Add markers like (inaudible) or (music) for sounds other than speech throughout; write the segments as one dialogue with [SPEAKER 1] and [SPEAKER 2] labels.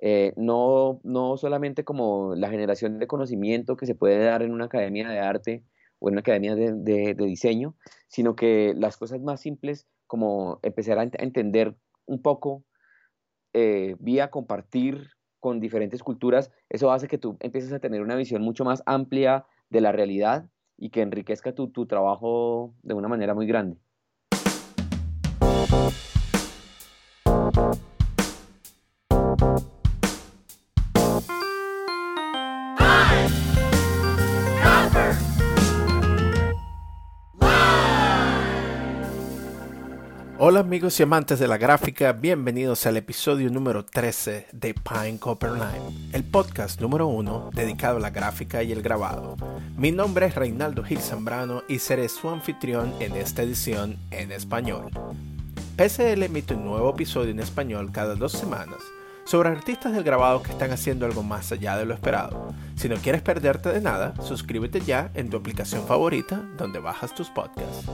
[SPEAKER 1] Eh, no, no solamente como la generación de conocimiento que se puede dar en una academia de arte o en una academia de, diseño, sino que las cosas más simples como empezar a, entender un poco eh, vía compartir con diferentes culturas, eso hace que tú empieces a tener una visión mucho más amplia de la realidad y que enriquezca tu, tu trabajo de una manera muy grande.
[SPEAKER 2] Hola amigos y amantes de la gráfica, bienvenidos al episodio número 13 de Pine Copper Line, el podcast número uno dedicado a la gráfica y el grabado. Mi nombre es Reinaldo Gil Zambrano y seré su anfitrión en esta edición en español. PCL emite un nuevo episodio en español cada dos semanas sobre artistas del grabado que están haciendo algo más allá de lo esperado. Si no quieres perderte de nada, suscríbete ya en tu aplicación favorita donde bajas tus podcasts.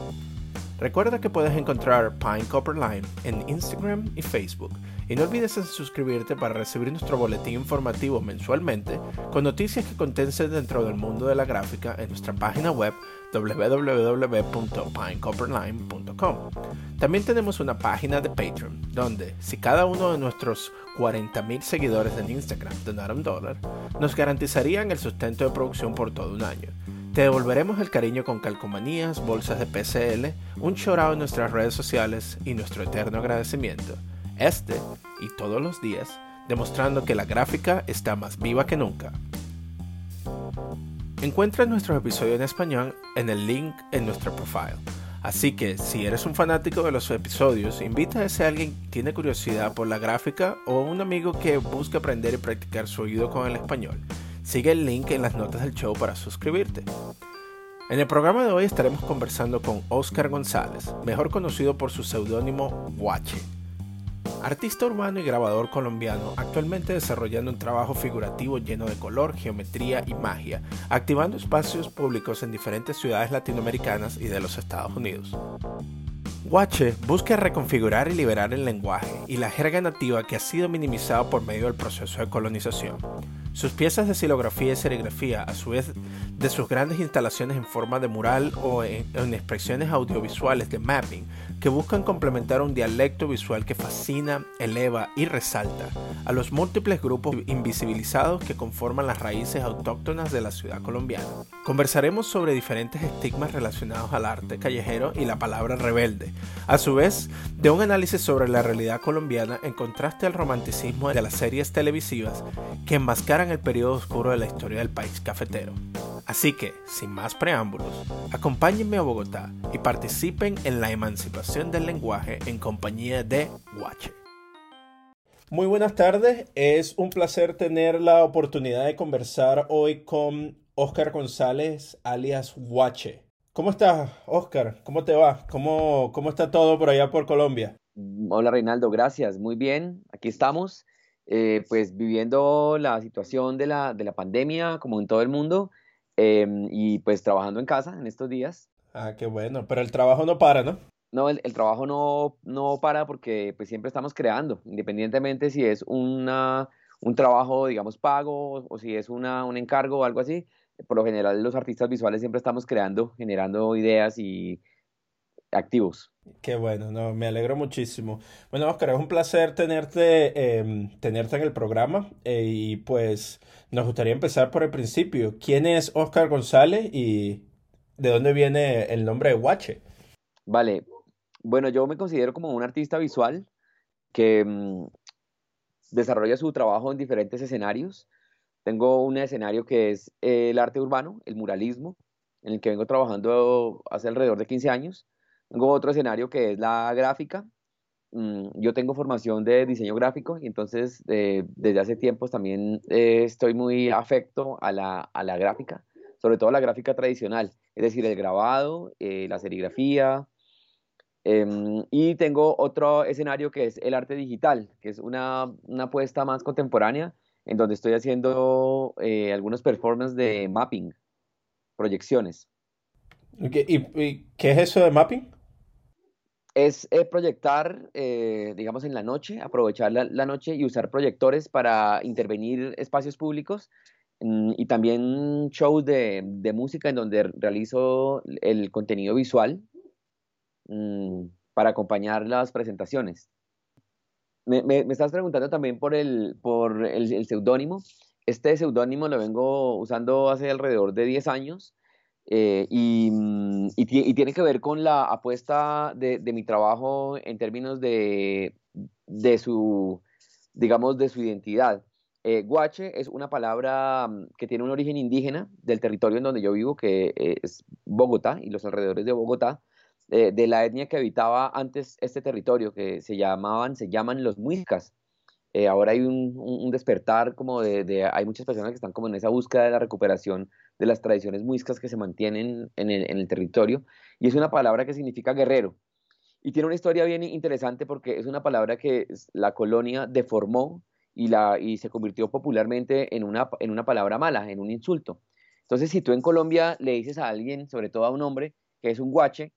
[SPEAKER 2] Recuerda que puedes encontrar Pine Copper Line en Instagram y Facebook. Y no olvides suscribirte para recibir nuestro boletín informativo mensualmente con noticias que contense dentro del mundo de la gráfica en nuestra página web www.pinecopperline.com. También tenemos una página de Patreon, donde si cada uno de nuestros 40.000 seguidores en Instagram donara un dólar, nos garantizarían el sustento de producción por todo un año. Te devolveremos el cariño con calcomanías, bolsas de PCL, un chorado en nuestras redes sociales y nuestro eterno agradecimiento. Este y todos los días, demostrando que la gráfica está más viva que nunca. Encuentra nuestros episodios en español en el link en nuestro profile. Así que si eres un fanático de los episodios, invita a ese alguien que tiene curiosidad por la gráfica o un amigo que busca aprender y practicar su oído con el español. Sigue el link en las notas del show para suscribirte. En el programa de hoy estaremos conversando con Oscar González, mejor conocido por su seudónimo Guache. Artista urbano y grabador colombiano, actualmente desarrollando un trabajo figurativo lleno de color, geometría y magia, activando espacios públicos en diferentes ciudades latinoamericanas y de los Estados Unidos. Guache busca reconfigurar y liberar el lenguaje y la jerga nativa que ha sido minimizado por medio del proceso de colonización. Sus piezas de silografía y serigrafía, a su vez de sus grandes instalaciones en forma de mural o en, expresiones audiovisuales de mapping, que buscan complementar un dialecto visual que fascina, eleva y resalta a los múltiples grupos invisibilizados que conforman las raíces autóctonas de la ciudad colombiana. Conversaremos sobre diferentes estigmas relacionados al arte callejero y la palabra rebelde, a su vez de un análisis sobre la realidad colombiana en contraste al romanticismo de las series televisivas que enmascaran el periodo oscuro de la historia del país cafetero. Así que, sin más preámbulos, acompáñenme a Bogotá y participen en la emancipación del lenguaje en compañía de Guache. Muy buenas tardes, es un placer tener la oportunidad de conversar hoy con Oscar González, alias Guache. ¿Cómo estás, Oscar? ¿Cómo te va? ¿Cómo, ¿Cómo está todo por allá por Colombia?
[SPEAKER 1] Hola, Reinaldo, gracias. Muy bien, aquí estamos. Eh, pues viviendo la situación de la, de la pandemia como en todo el mundo em, y pues trabajando en casa en estos días.
[SPEAKER 2] Ah, qué bueno, pero el trabajo no para, ¿no?
[SPEAKER 1] No, el, trabajo no, no para porque pues siempre estamos creando, independientemente si es una, un trabajo, digamos, pago o si es una, un encargo o algo así. Por lo general los artistas visuales siempre estamos creando, generando ideas y activos.
[SPEAKER 2] Qué bueno, no, me alegro muchísimo. Bueno, Oscar, es un placer tenerte, em, tenerte en el programa eh, y pues nos gustaría empezar por el principio. ¿Quién es Oscar González y de dónde viene el nombre de Guache?
[SPEAKER 1] Vale, bueno, yo me considero como un artista visual que mm, desarrolla su trabajo en diferentes escenarios. Tengo un escenario que es el arte urbano, el muralismo, en el que vengo trabajando hace alrededor de 15 años. Tengo otro escenario que es la gráfica. Mm, yo tengo formación de diseño gráfico y entonces eh, desde hace tiempos también eh, estoy muy afecto a la, a la, gráfica, sobre todo la gráfica tradicional, es decir, el grabado, eh, la serigrafía. Em, y tengo otro escenario que es el arte digital, que es una, una apuesta más contemporánea, en donde estoy haciendo algunos performances de mapping, proyecciones.
[SPEAKER 2] ¿Y, ¿Y, qué es eso de mapping?
[SPEAKER 1] Es eh, proyectar, eh, digamos, en la noche, aprovechar la, noche y usar proyectores para intervenir espacios públicos mm, y también shows de, música en donde realizo el contenido visual mm, para acompañar las presentaciones. Me, estás preguntando también por el, por el seudónimo. Este seudónimo lo vengo usando hace alrededor de 10 años eh, mm, y, tiene que ver con la apuesta de, mi trabajo en términos de, su, digamos, de su identidad. Eh, guache es una palabra mm, que tiene un origen indígena del territorio en donde yo vivo, que es Bogotá y los alrededores de Bogotá, eh, de la etnia que habitaba antes este territorio, que se llamaban, se llaman los muiscas. Ahora hay un, despertar como de, hay muchas personas que están como en esa búsqueda de la recuperación de las tradiciones muiscas que se mantienen en el, territorio, y es una palabra que significa guerrero. Y tiene una historia bien interesante porque es una palabra que la colonia deformó y, la, y se convirtió popularmente en una, en una palabra mala, en un insulto. Entonces, si tú en Colombia le dices a alguien, sobre todo a un hombre, que es un guache,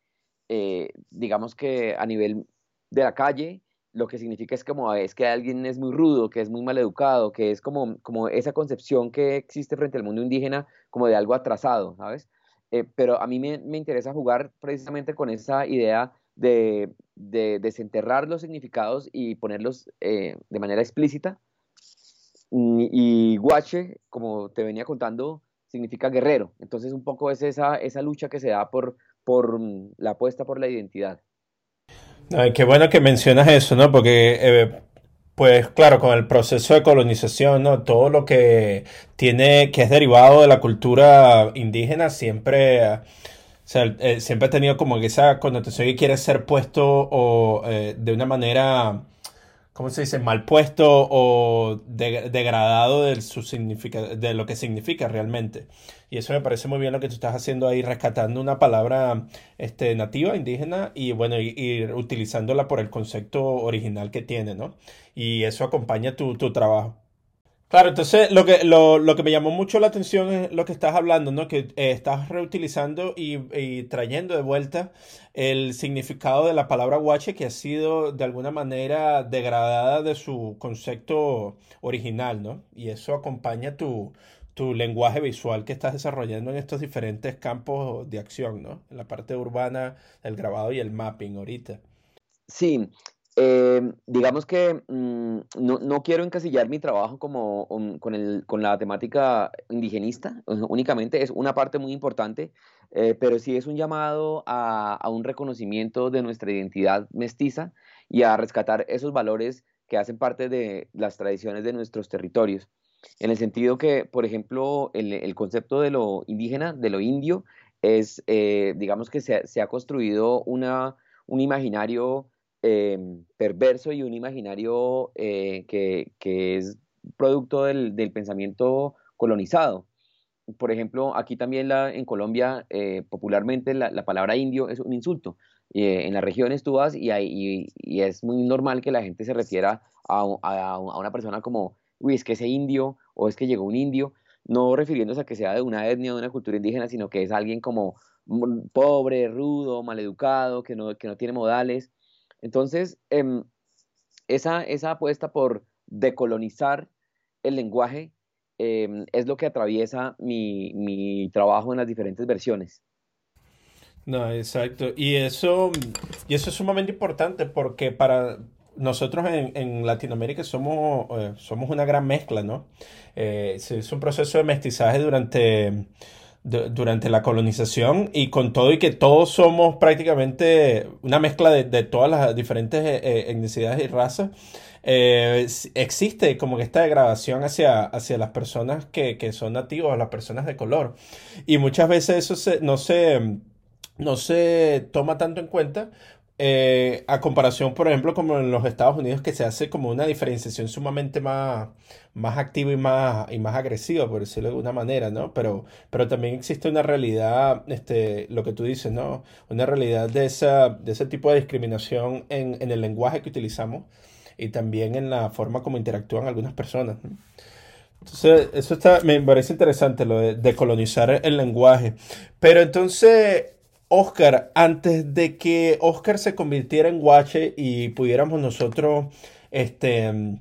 [SPEAKER 1] eh, digamos que a nivel de la calle, lo que significa es como es que alguien es muy rudo, que es muy mal educado, que es como, como esa concepción que existe frente al mundo indígena como de algo atrasado, ¿sabes? Eh, pero a mí me, interesa jugar precisamente con esa idea de, desenterrar los significados y ponerlos eh, de manera explícita. Y, guache, como te venía contando, significa guerrero. Entonces un poco es esa, esa lucha que se da por, por mm, la apuesta por la identidad
[SPEAKER 2] qué bueno que mencionas eso, ¿no? Porque, eh, pues claro, con el proceso de colonización, ¿no? Todo lo que tiene, que es derivado de la cultura indígena, siempre, eh, siempre ha tenido como esa connotación que quiere ser puesto o eh, de una manera ¿cómo se dice? mal puesto o degradado de, su de lo que significa realmente. Y eso me parece muy bien lo que tú estás haciendo ahí, rescatando una palabra este, nativa, indígena, y bueno, y, utilizándola por el concepto original que tiene, ¿no? Y eso acompaña tu, tu trabajo. Claro, entonces lo que, lo, lo, que me llamó mucho la atención es lo que estás hablando, ¿no? Que eh, estás reutilizando y, trayendo de vuelta el significado de la palabra guache que ha sido de alguna manera degradada de su concepto original, ¿no? Y eso acompaña tu, tu lenguaje visual que estás desarrollando en estos diferentes campos de acción, ¿no? En la parte urbana, el grabado y el mapping ahorita.
[SPEAKER 1] Sí, eh, digamos que mm, no, quiero encasillar mi trabajo como con, la temática indigenista, únicamente es una parte muy importante, eh, pero sí es un llamado a, un reconocimiento de nuestra identidad mestiza y a rescatar esos valores que hacen parte de las tradiciones de nuestros territorios. En el sentido que, por ejemplo, el, concepto de lo indígena, de lo indio, es, eh, digamos que se, ha construido una, un imaginario Em, perverso y un imaginario eh, que, es producto del, pensamiento colonizado. Por ejemplo, aquí también la, en Colombia, eh, popularmente la, palabra indio es un insulto. Eh, en las regiones tú vas y, hay, y, es muy normal que la gente se refiera a, a, una persona como, uy, es que ese indio o es que llegó un indio, no refiriéndose a que sea de una etnia o de una cultura indígena, sino que es alguien como mm, pobre, rudo, maleducado, que no, que no tiene modales. Entonces, em, esa, esa apuesta por decolonizar el lenguaje em, es lo que atraviesa mi, trabajo en las diferentes versiones.
[SPEAKER 2] No, exacto. Y eso, y eso es sumamente importante porque para nosotros en, Latinoamérica somos, eh, somos una gran mezcla, ¿no? Eh, un proceso de mestizaje durante durante la colonización y con todo y que todos somos prácticamente una mezcla de, todas las diferentes eh, eh, etnicidades y razas, eh, existe como que esta degradación hacia, hacia las personas que, que son nativos, las personas de color. Y muchas veces eso no, se, no se toma tanto en cuenta eh, a comparación, por ejemplo, como en los Estados Unidos, que se hace como una diferenciación sumamente más, más activa y más, y más agresiva, por decirlo de alguna manera, ¿no? Pero, pero también existe una realidad, este, lo que tú dices, ¿no? Una realidad de, esa, de ese tipo de discriminación en, en el lenguaje que utilizamos y también en la forma como interactúan algunas personas. Entonces, eso está, me parece interesante, lo de, de colonizar el lenguaje. Pero entonces, Oscar, antes de que Oscar se convirtiera en guache y pudiéramos nosotros este,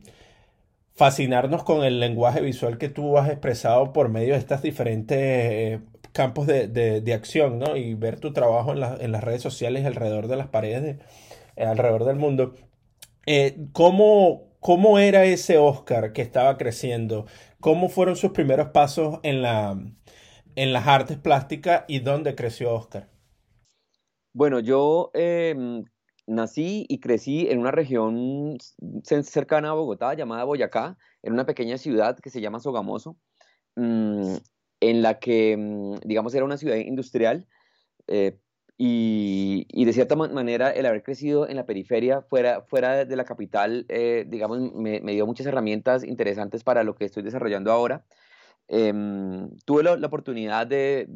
[SPEAKER 2] fascinarnos con el lenguaje visual que tú has expresado por medio de estas diferentes eh, campos de, acción, ¿no? Y ver tu trabajo en, las redes sociales alrededor de las paredes, eh, alrededor del mundo. Eh, ¿cómo, ¿Cómo era ese Oscar que estaba creciendo? ¿Cómo fueron sus primeros pasos en, la, en las artes plásticas y dónde creció Oscar?
[SPEAKER 1] Bueno, yo em, nací y crecí en una región cercana a Bogotá llamada Boyacá, en una pequeña ciudad que se llama Sogamoso, mm, en la que, mm, digamos, era una ciudad industrial. Eh, y, de cierta manera el haber crecido en la periferia, fuera, fuera de la capital, eh, digamos, me, dio muchas herramientas interesantes para lo que estoy desarrollando ahora. Em, tuve la, oportunidad de,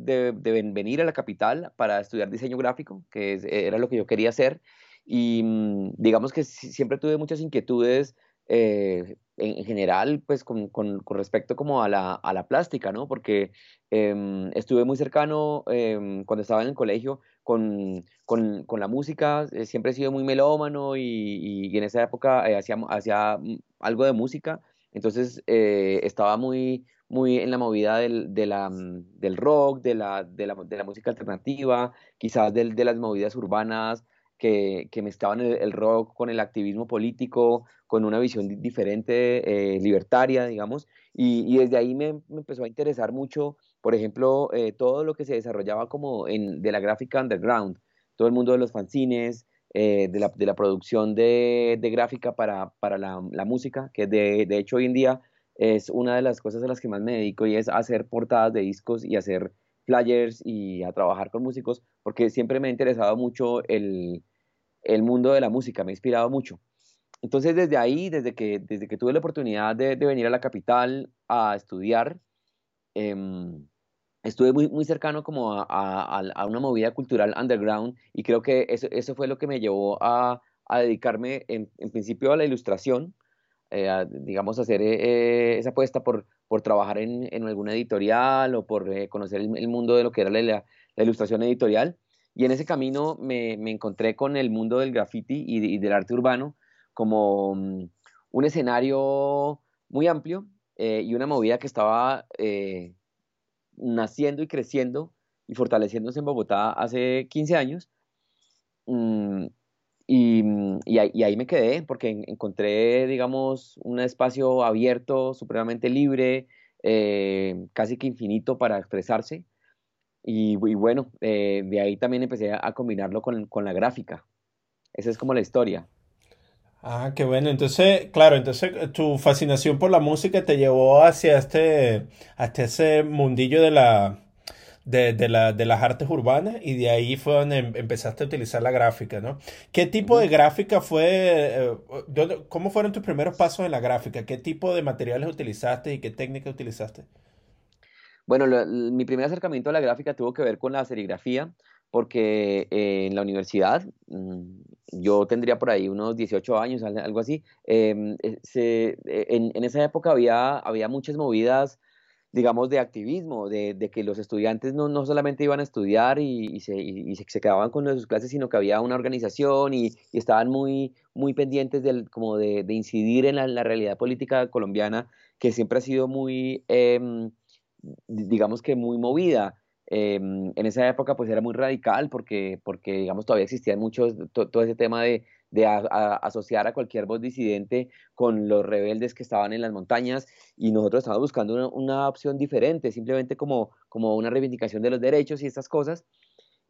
[SPEAKER 1] venir a la capital para estudiar diseño gráfico, que era lo que yo quería hacer, y mm, digamos que siempre tuve muchas inquietudes eh, en, general, pues con, con, respecto como a la, a la, plástica, ¿no? Porque em, estuve muy cercano em, cuando estaba en el colegio con, con, con la música, eh, siempre he sido muy melómano y, y en esa época eh, hacía, hacía mm, algo de música, entonces estaba muy, muy en la movida del, de la, mm, del rock, de la, de la, de la música alternativa, quizás del, de las movidas urbanas, que, que mezclaban el, rock con el activismo político, con una visión diferente, eh, libertaria, digamos, y, desde ahí me, empezó a interesar mucho, por ejemplo, eh, todo lo que se desarrollaba como en, de la gráfica underground, todo el mundo de los fanzines, eh, de, la, de, la, producción de, de gráfica para, para la, la, música, que de, de, hecho hoy en día es una de las cosas a las que más me dedico y es hacer portadas de discos y hacer flyers y a trabajar con músicos, porque siempre me ha interesado mucho el, el mundo de la música, me ha inspirado mucho. Entonces desde ahí, desde que, desde que tuve la oportunidad de, venir a la capital a estudiar, em, estuve muy, muy cercano como a, una movida cultural underground y creo que eso, eso fue lo que me llevó a, dedicarme en, principio a la ilustración, eh, digamos, hacer eh, esa apuesta por, por trabajar en, en, alguna editorial o por eh, conocer el, mundo de lo que era la ilustración editorial. Y en ese camino me, encontré con el mundo del graffiti y, del arte urbano como mm, un escenario muy amplio eh, y una movida que estaba eh, naciendo y creciendo y fortaleciéndose en Bogotá hace 15 años. Mm, mm, y, ahí, me quedé porque encontré, digamos, un espacio abierto, supremamente libre, eh, casi que infinito para expresarse. Y, bueno, eh, de ahí también empecé a, combinarlo con, la gráfica. Esa es como la historia.
[SPEAKER 2] Ah, qué bueno. Entonces, claro, entonces eh, tu fascinación por la música te llevó hacia este, hasta ese mundillo de la, de, de, la, de las artes urbanas y de ahí fue donde em, empezaste a utilizar la gráfica, ¿no? ¿Qué tipo de gráfica fue? Eh, ¿Cómo fueron tus primeros pasos en la gráfica? ¿Qué tipo de materiales utilizaste y qué técnica utilizaste?
[SPEAKER 1] Bueno, mi primer acercamiento a la gráfica tuvo que ver con la serigrafía, porque eh, en la universidad, mm, yo tendría por ahí unos 18 años, algo así, em, eh, eh, en, esa época había, había muchas movidas, digamos, de activismo, de, que los estudiantes no, no, solamente iban a estudiar y, se, se, quedaban con sus clases, sino que había una organización y, estaban muy, muy pendientes del, como de, incidir en la, realidad política colombiana, que siempre ha sido muy em, digamos que muy movida. Em, en esa época pues era muy radical porque, porque digamos todavía existía mucho todo ese tema de, de asociar a cualquier voz disidente con los rebeldes que estaban en las montañas y nosotros estábamos buscando una, opción diferente, simplemente como, como una reivindicación de los derechos y estas cosas.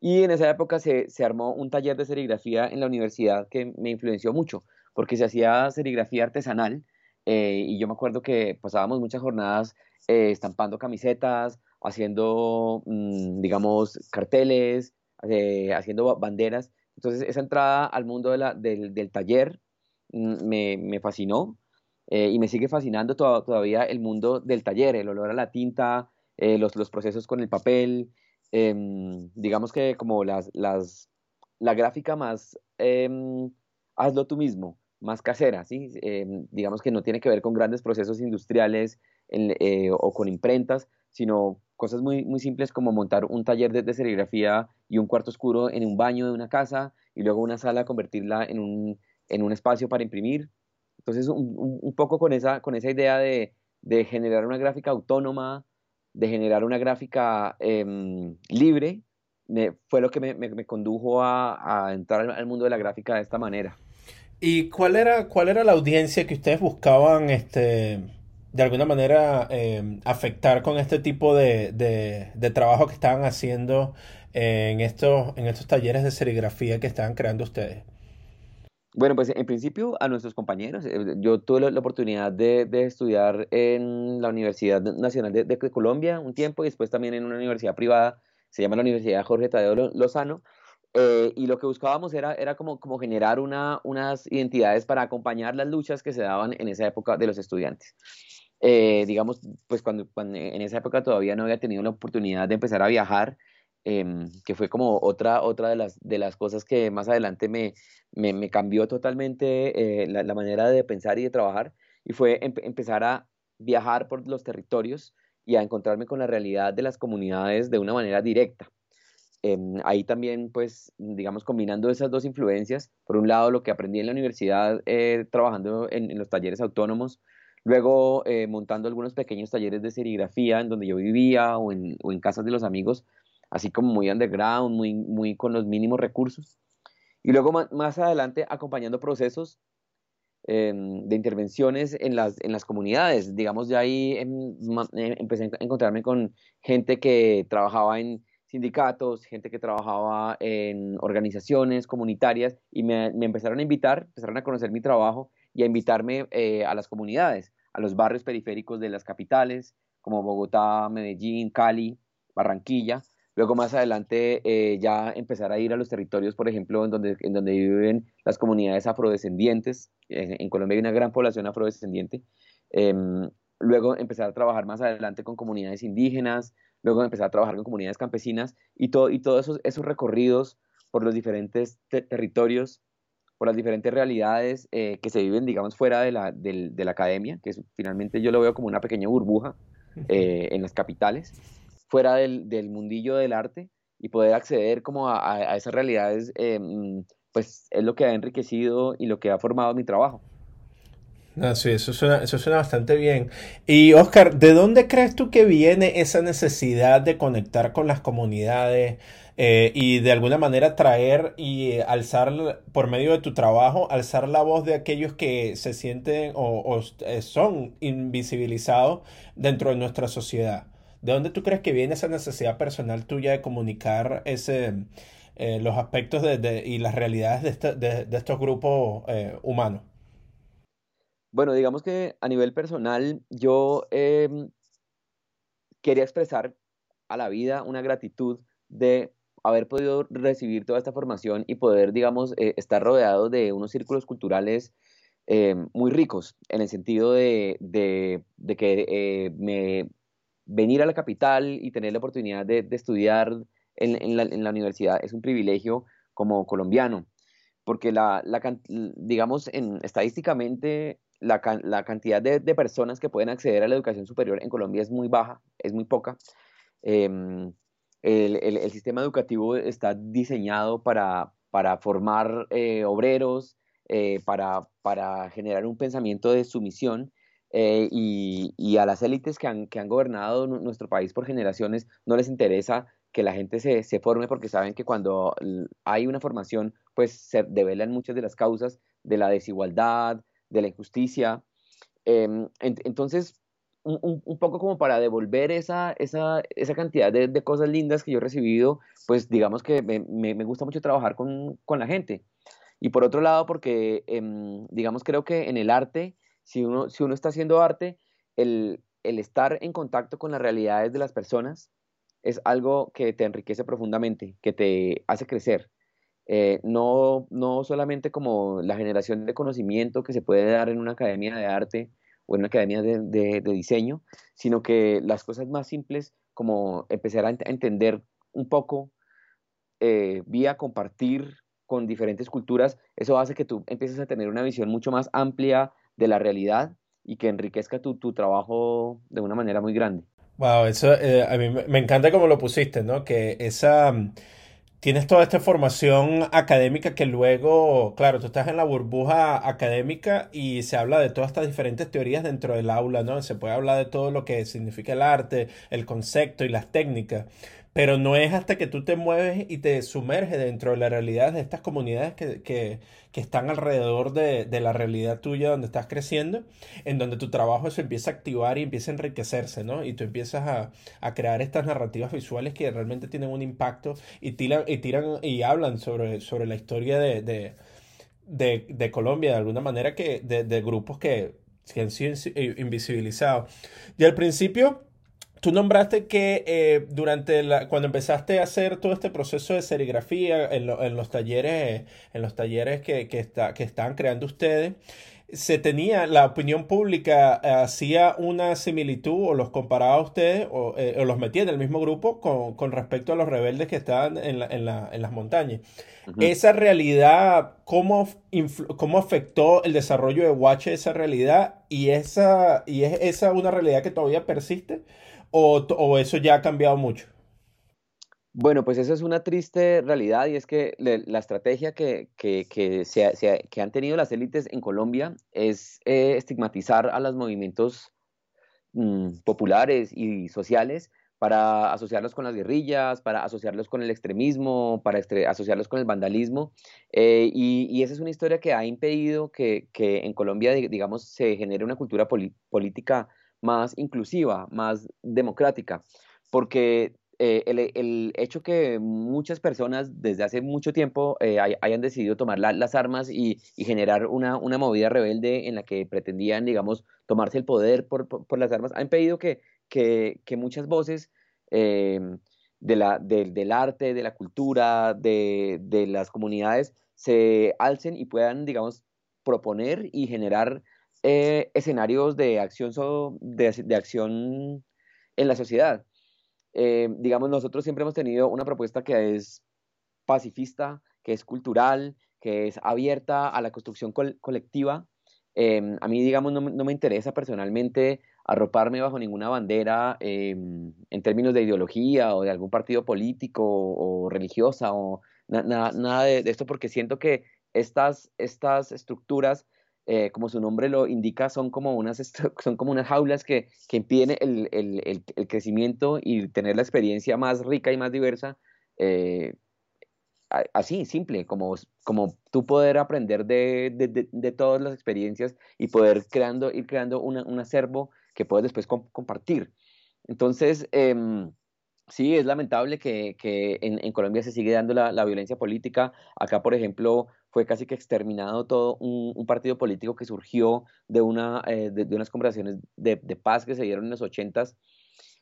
[SPEAKER 1] Y en esa época se, se armó un taller de serigrafía en la universidad que me influenció mucho porque se hacía serigrafía artesanal eh, y yo me acuerdo que pasábamos muchas jornadas eh, estampando camisetas, haciendo, mm, digamos, carteles, eh, haciendo banderas. Entonces, esa entrada al mundo del, taller mm, me, fascinó y me sigue fascinando todavía el mundo del taller, el olor a la tinta, los, los, procesos con el papel, em, digamos que como las, las, la gráfica más em, hazlo tú mismo, más casera, ¿sí? Em, digamos que no tiene que ver con grandes procesos industriales eh, o con imprentas, sino cosas muy, muy simples como montar un taller de, serigrafía y un cuarto oscuro en un baño de una casa y luego una sala convertirla en un, en un espacio para imprimir. Entonces, un, poco con esa, con esa idea de, de, generar una gráfica autónoma, de generar una gráfica em, libre, fue lo que me, condujo a, a entrar al mundo de la gráfica de esta manera.
[SPEAKER 2] ¿Y cuál era, cuál era la audiencia que ustedes buscaban este, de alguna manera em, afectar con este tipo de, de, trabajo que estaban haciendo en estos, en estos talleres de serigrafía que estaban creando ustedes?
[SPEAKER 1] Bueno, pues en principio a nuestros compañeros. Eh, yo tuve la, oportunidad de, de, estudiar en la Universidad Nacional de, de, Colombia un tiempo y después también en una universidad privada, se llama la Universidad Jorge Tadeo Lozano. Eh, y lo que buscábamos era, como, generar una, unas identidades para acompañar las luchas que se daban en esa época de los estudiantes. Eh, digamos, pues cuando, en esa época todavía no había tenido la oportunidad de empezar a viajar, em, que fue como otra, otra de, las, de las cosas que más adelante me, me, cambió totalmente eh, la, manera de pensar y de trabajar, y fue empezar a viajar por los territorios y a encontrarme con la realidad de las comunidades de una manera directa. Em, ahí también, pues, digamos, combinando esas dos influencias, por un lado lo que aprendí en la universidad eh, trabajando en, los talleres autónomos, Luego, eh, montando algunos pequeños talleres de serigrafía en donde yo vivía o en, o en casas de los amigos, así como muy underground, muy, muy con los mínimos recursos. Y luego más adelante acompañando procesos em, de intervenciones en las, en las comunidades. Digamos, ya ahí em, em, empecé a encontrarme con gente que trabajaba en sindicatos, gente que trabajaba en organizaciones comunitarias y me, empezaron a invitar, empezaron a conocer mi trabajo y a invitarme eh, a las comunidades, a los barrios periféricos de las capitales, como Bogotá, Medellín, Cali, Barranquilla. Luego más adelante eh, ya empezar a ir a los territorios, por ejemplo, en donde, en donde viven las comunidades afrodescendientes. En, Colombia hay una gran población afrodescendiente. Em, luego empezar a trabajar más adelante con comunidades indígenas, luego empezar a trabajar con comunidades campesinas y, todo, y todos esos, esos recorridos por los diferentes territorios por las diferentes realidades eh, que se viven, digamos, fuera de la, de la academia, que finalmente yo lo veo como una pequeña burbuja eh, en las capitales, fuera del, del, mundillo del arte y poder acceder como a, a esas realidades, eh, mm, pues es lo que ha enriquecido y lo que ha formado mi trabajo.
[SPEAKER 2] Ah, sí, eso suena, eso suena bastante bien. Y Oscar, ¿de dónde crees tú que viene esa necesidad de conectar con las comunidades eh, y de alguna manera traer y alzar, por medio de tu trabajo, alzar la voz de aquellos que se sienten o, eh, son invisibilizados dentro de nuestra sociedad? ¿De dónde tú crees que viene esa necesidad personal tuya de comunicar ese, eh, los aspectos de, y las realidades de, este, de estos grupos humanos?
[SPEAKER 1] Bueno, digamos que a nivel personal yo em, quería expresar a la vida una gratitud de haber podido recibir toda esta formación y poder, digamos, eh, estar rodeado de unos círculos culturales em, muy ricos, en el sentido de, que eh, me, venir a la capital y tener la oportunidad de, estudiar en, la, universidad es un privilegio como colombiano, porque la, digamos, en, estadísticamente la, cantidad de, personas que pueden acceder a la educación superior en Colombia es muy baja, es muy poca. Em, el, sistema educativo está diseñado para, para formar eh, obreros, eh, para, para, generar un pensamiento de sumisión eh, y, a las élites que han, que han gobernado nuestro país por generaciones no les interesa que la gente se, se, forme porque saben que cuando hay una formación, pues se develan muchas de las causas de la desigualdad, de la injusticia. Em, entonces, un, poco como para devolver esa, esa, esa cantidad de, cosas lindas que yo he recibido, pues digamos que me, me, gusta mucho trabajar con, con, la gente. Y por otro lado, porque, em, digamos, creo que en el arte, si uno, si uno está haciendo arte, el, el estar en contacto con las realidades de las personas es algo que te enriquece profundamente, que te hace crecer. Eh, no, no solamente como la generación de conocimiento que se puede dar en una academia de arte o en una academia de, diseño, sino que las cosas más simples como empezar a, entender un poco eh, vía compartir con diferentes culturas, eso hace que tú empieces a tener una visión mucho más amplia de la realidad y que enriquezca tu, tu trabajo de una manera muy grande.
[SPEAKER 2] Wow, eso eh, a mí me encanta como lo pusiste, ¿no? Que esa tienes toda esta formación académica que luego, claro, tú estás en la burbuja académica y se habla de todas estas diferentes teorías dentro del aula, ¿no? Se puede hablar de todo lo que significa el arte, el concepto y las técnicas. Pero no es hasta que tú te mueves y te sumerges dentro de la realidad de estas comunidades que, que, que están alrededor de, de, la realidad tuya donde estás creciendo, en donde tu trabajo se empieza a activar y empieza a enriquecerse, ¿no? Y tú empiezas a, a crear estas narrativas visuales que realmente tienen un impacto y tiran y, tiran, y hablan sobre, sobre la historia de, de, de, Colombia de alguna manera que de, de grupos que, que han sido invisibilizados. Y al principio Tú nombraste que eh, durante la, cuando empezaste a hacer todo este proceso de serigrafía en, en los talleres, en los talleres que, que, está, que estaban creando ustedes, se tenía, la opinión pública hacía una similitud o los comparaba a ustedes o, eh, o los metía en el mismo grupo con, con, respecto a los rebeldes que estaban en, la, en, la, en las montañas. Uh -huh. Esa realidad, ¿cómo, ¿cómo afectó el desarrollo de Watch esa realidad? ¿Y, esa, ¿Y es esa una realidad que todavía persiste? O, o eso ya ha cambiado mucho?
[SPEAKER 1] Bueno, pues eso es una triste realidad y es que la estrategia que, que, que, se, se, que, han tenido las élites en Colombia es eh, estigmatizar a los movimientos mmm, populares y sociales para asociarlos con las guerrillas, para asociarlos con el extremismo, para asociarlos con el vandalismo. Eh, y, y, esa es una historia que ha impedido que en Colombia, digamos, se genere una cultura política más inclusiva, más democrática, porque eh, el, el, hecho que muchas personas desde hace mucho tiempo eh, hayan decidido tomar la, las armas y, generar una, una, movida rebelde en la que pretendían, digamos, tomarse el poder por, por, las armas, ha impedido que, que, muchas voces eh, de la, de, del arte, de la cultura, de, de las comunidades se alcen y puedan, digamos, proponer y generar eh, escenarios de acción, de, acción en la sociedad. Eh, digamos, nosotros siempre hemos tenido una propuesta que es pacifista, que es cultural, que es abierta a la construcción col colectiva. Eh, a mí, digamos, no, no, me interesa personalmente arroparme bajo ninguna bandera eh, en términos de ideología o de algún partido político o, religiosa o na nada de, de, esto, porque siento que estas, estas estructuras eh, como su nombre lo indica, son como unas, (laughs) son como unas jaulas que, que impiden el, el, el, crecimiento y tener la experiencia más rica y más diversa. Eh, así, simple, como, como tú poder aprender de, de, todas las experiencias y poder creando, ir creando una, un acervo que puedes después comp compartir. Entonces, eh, sí, es lamentable que, que en, Colombia se sigue dando la, la, violencia política. Acá, por ejemplo, fue casi que exterminado todo un, partido político que surgió de, una, eh, de, unas conversaciones de, de, paz que se dieron en los ochentas.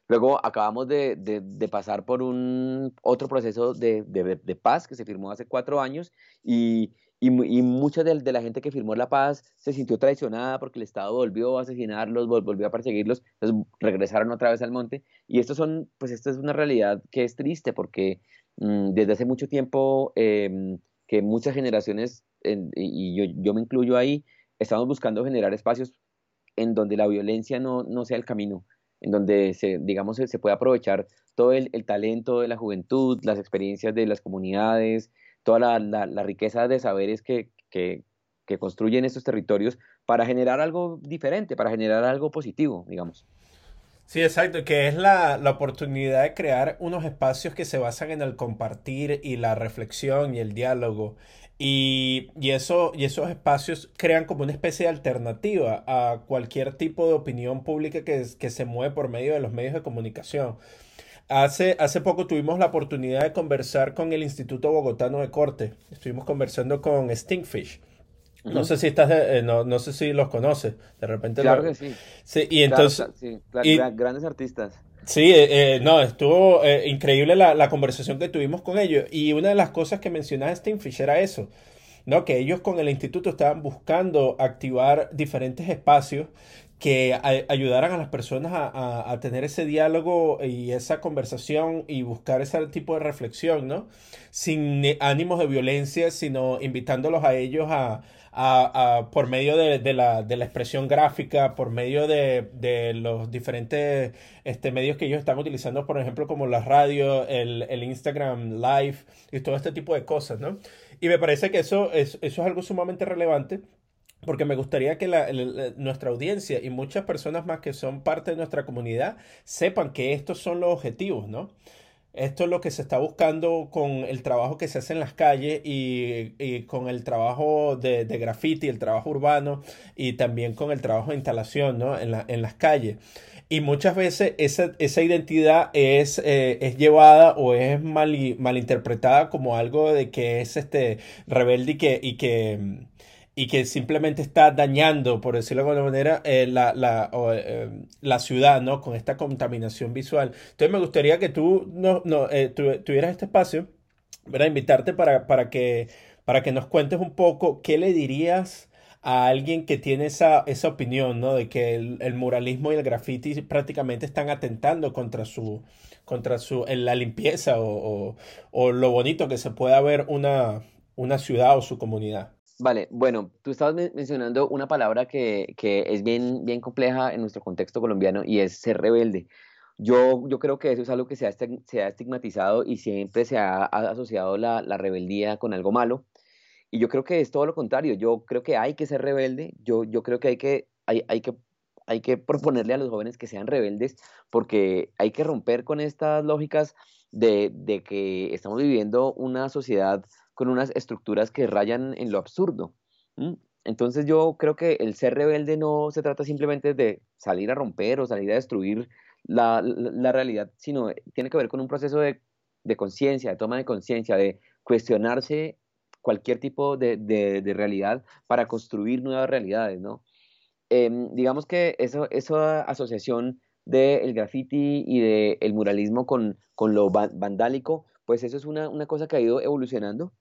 [SPEAKER 1] Luego acabamos de, de, pasar por un otro proceso de, paz que se firmó hace cuatro años y, y, y mucha de, la gente que firmó la paz se sintió traicionada porque el Estado volvió a asesinarlos, volvió a perseguirlos, entonces regresaron otra vez al monte. Y esto, pues es una realidad que es triste porque mmm, desde hace mucho tiempo eh, que muchas generaciones, en, y yo, me incluyo ahí, estamos buscando generar espacios en donde la violencia no, sea el camino, en donde se, digamos, se, pueda aprovechar todo el, talento de la juventud, las experiencias de las comunidades, toda la, riqueza de saberes que, que, construyen estos territorios para generar algo diferente, para generar algo positivo, digamos.
[SPEAKER 2] Sí, exacto, que es la, oportunidad de crear unos espacios que se basan en el compartir y la reflexión y el diálogo. Y, y, eso, y esos espacios crean como una especie de alternativa a cualquier tipo de opinión pública que se mueve por medio de los medios de comunicación. Hace, hace poco tuvimos la oportunidad de conversar con el Instituto Bogotano de Corte. Estuvimos conversando con Stinkfish. No sé si estás, eh, no, no sé si los conoces, de repente.
[SPEAKER 1] Claro
[SPEAKER 2] lo...
[SPEAKER 1] que sí.
[SPEAKER 2] Sí, y entonces.
[SPEAKER 1] Claro, sí, claro, y, grandes artistas.
[SPEAKER 2] Sí, eh, eh, no, estuvo eh, increíble la, la, conversación que tuvimos con ellos. Y una de las cosas que mencionaba Steinfish era eso, ¿no? Que ellos con el instituto estaban buscando activar diferentes espacios que ayudaran a las personas a, tener ese diálogo y esa conversación y buscar ese tipo de reflexión, ¿no? Sin ánimos de violencia, sino invitándolos a ellos a, por medio de, la, expresión gráfica, por medio de, los diferentes este, medios que ellos están utilizando, por ejemplo, como la radio, el, el Instagram Live y todo este tipo de cosas, ¿no? Y me parece que eso es, eso es algo sumamente relevante porque me gustaría que nuestra audiencia y muchas personas más que son parte de nuestra comunidad sepan que estos son los objetivos, ¿no? Esto es lo que se está buscando con el trabajo que se hace en las calles y, con el trabajo de, de graffiti, el trabajo urbano y también con el trabajo de instalación ¿no? en, la, en las calles. Y muchas veces esa, esa identidad es, eh, es llevada o es mal, malinterpretada como algo de que es este rebelde y que, y que, y que simplemente está dañando, por decirlo de alguna manera, eh, la, la, eh, la, ciudad, ¿no? Con esta contaminación visual. Entonces me gustaría que tú no, no, tuvieras este espacio, ¿verdad? Invitarte para, para, que, para que nos cuentes un poco qué le dirías a alguien que tiene esa, esa opinión, ¿no? De que el, muralismo y el graffiti prácticamente están atentando contra su, contra su, la limpieza o, lo bonito que se pueda ver una, una ciudad o su comunidad.
[SPEAKER 1] Vale, bueno, tú estabas mencionando una palabra que, es bien, bien compleja en nuestro contexto colombiano y es ser rebelde. Yo, yo creo que eso es algo que se ha, se ha estigmatizado y siempre se ha, asociado la, la, rebeldía con algo malo. Y yo creo que es todo lo contrario. Yo creo que hay que ser rebelde. Yo, yo creo que hay que, hay, hay que hay que proponerle a los jóvenes que sean rebeldes porque hay que romper con estas lógicas de, de, que estamos viviendo una sociedad con unas estructuras que rayan en lo absurdo. Entonces yo creo que el ser rebelde no se trata simplemente de salir a romper o salir a destruir la, la, realidad, sino tiene que ver con un proceso de, de conciencia, de toma de conciencia, de cuestionarse cualquier tipo de, de, realidad para construir nuevas realidades, ¿no? Em, digamos que eso, esa asociación del graffiti y del muralismo con, con, lo vandálico, pues eso es una, una, cosa que ha ido evolucionando.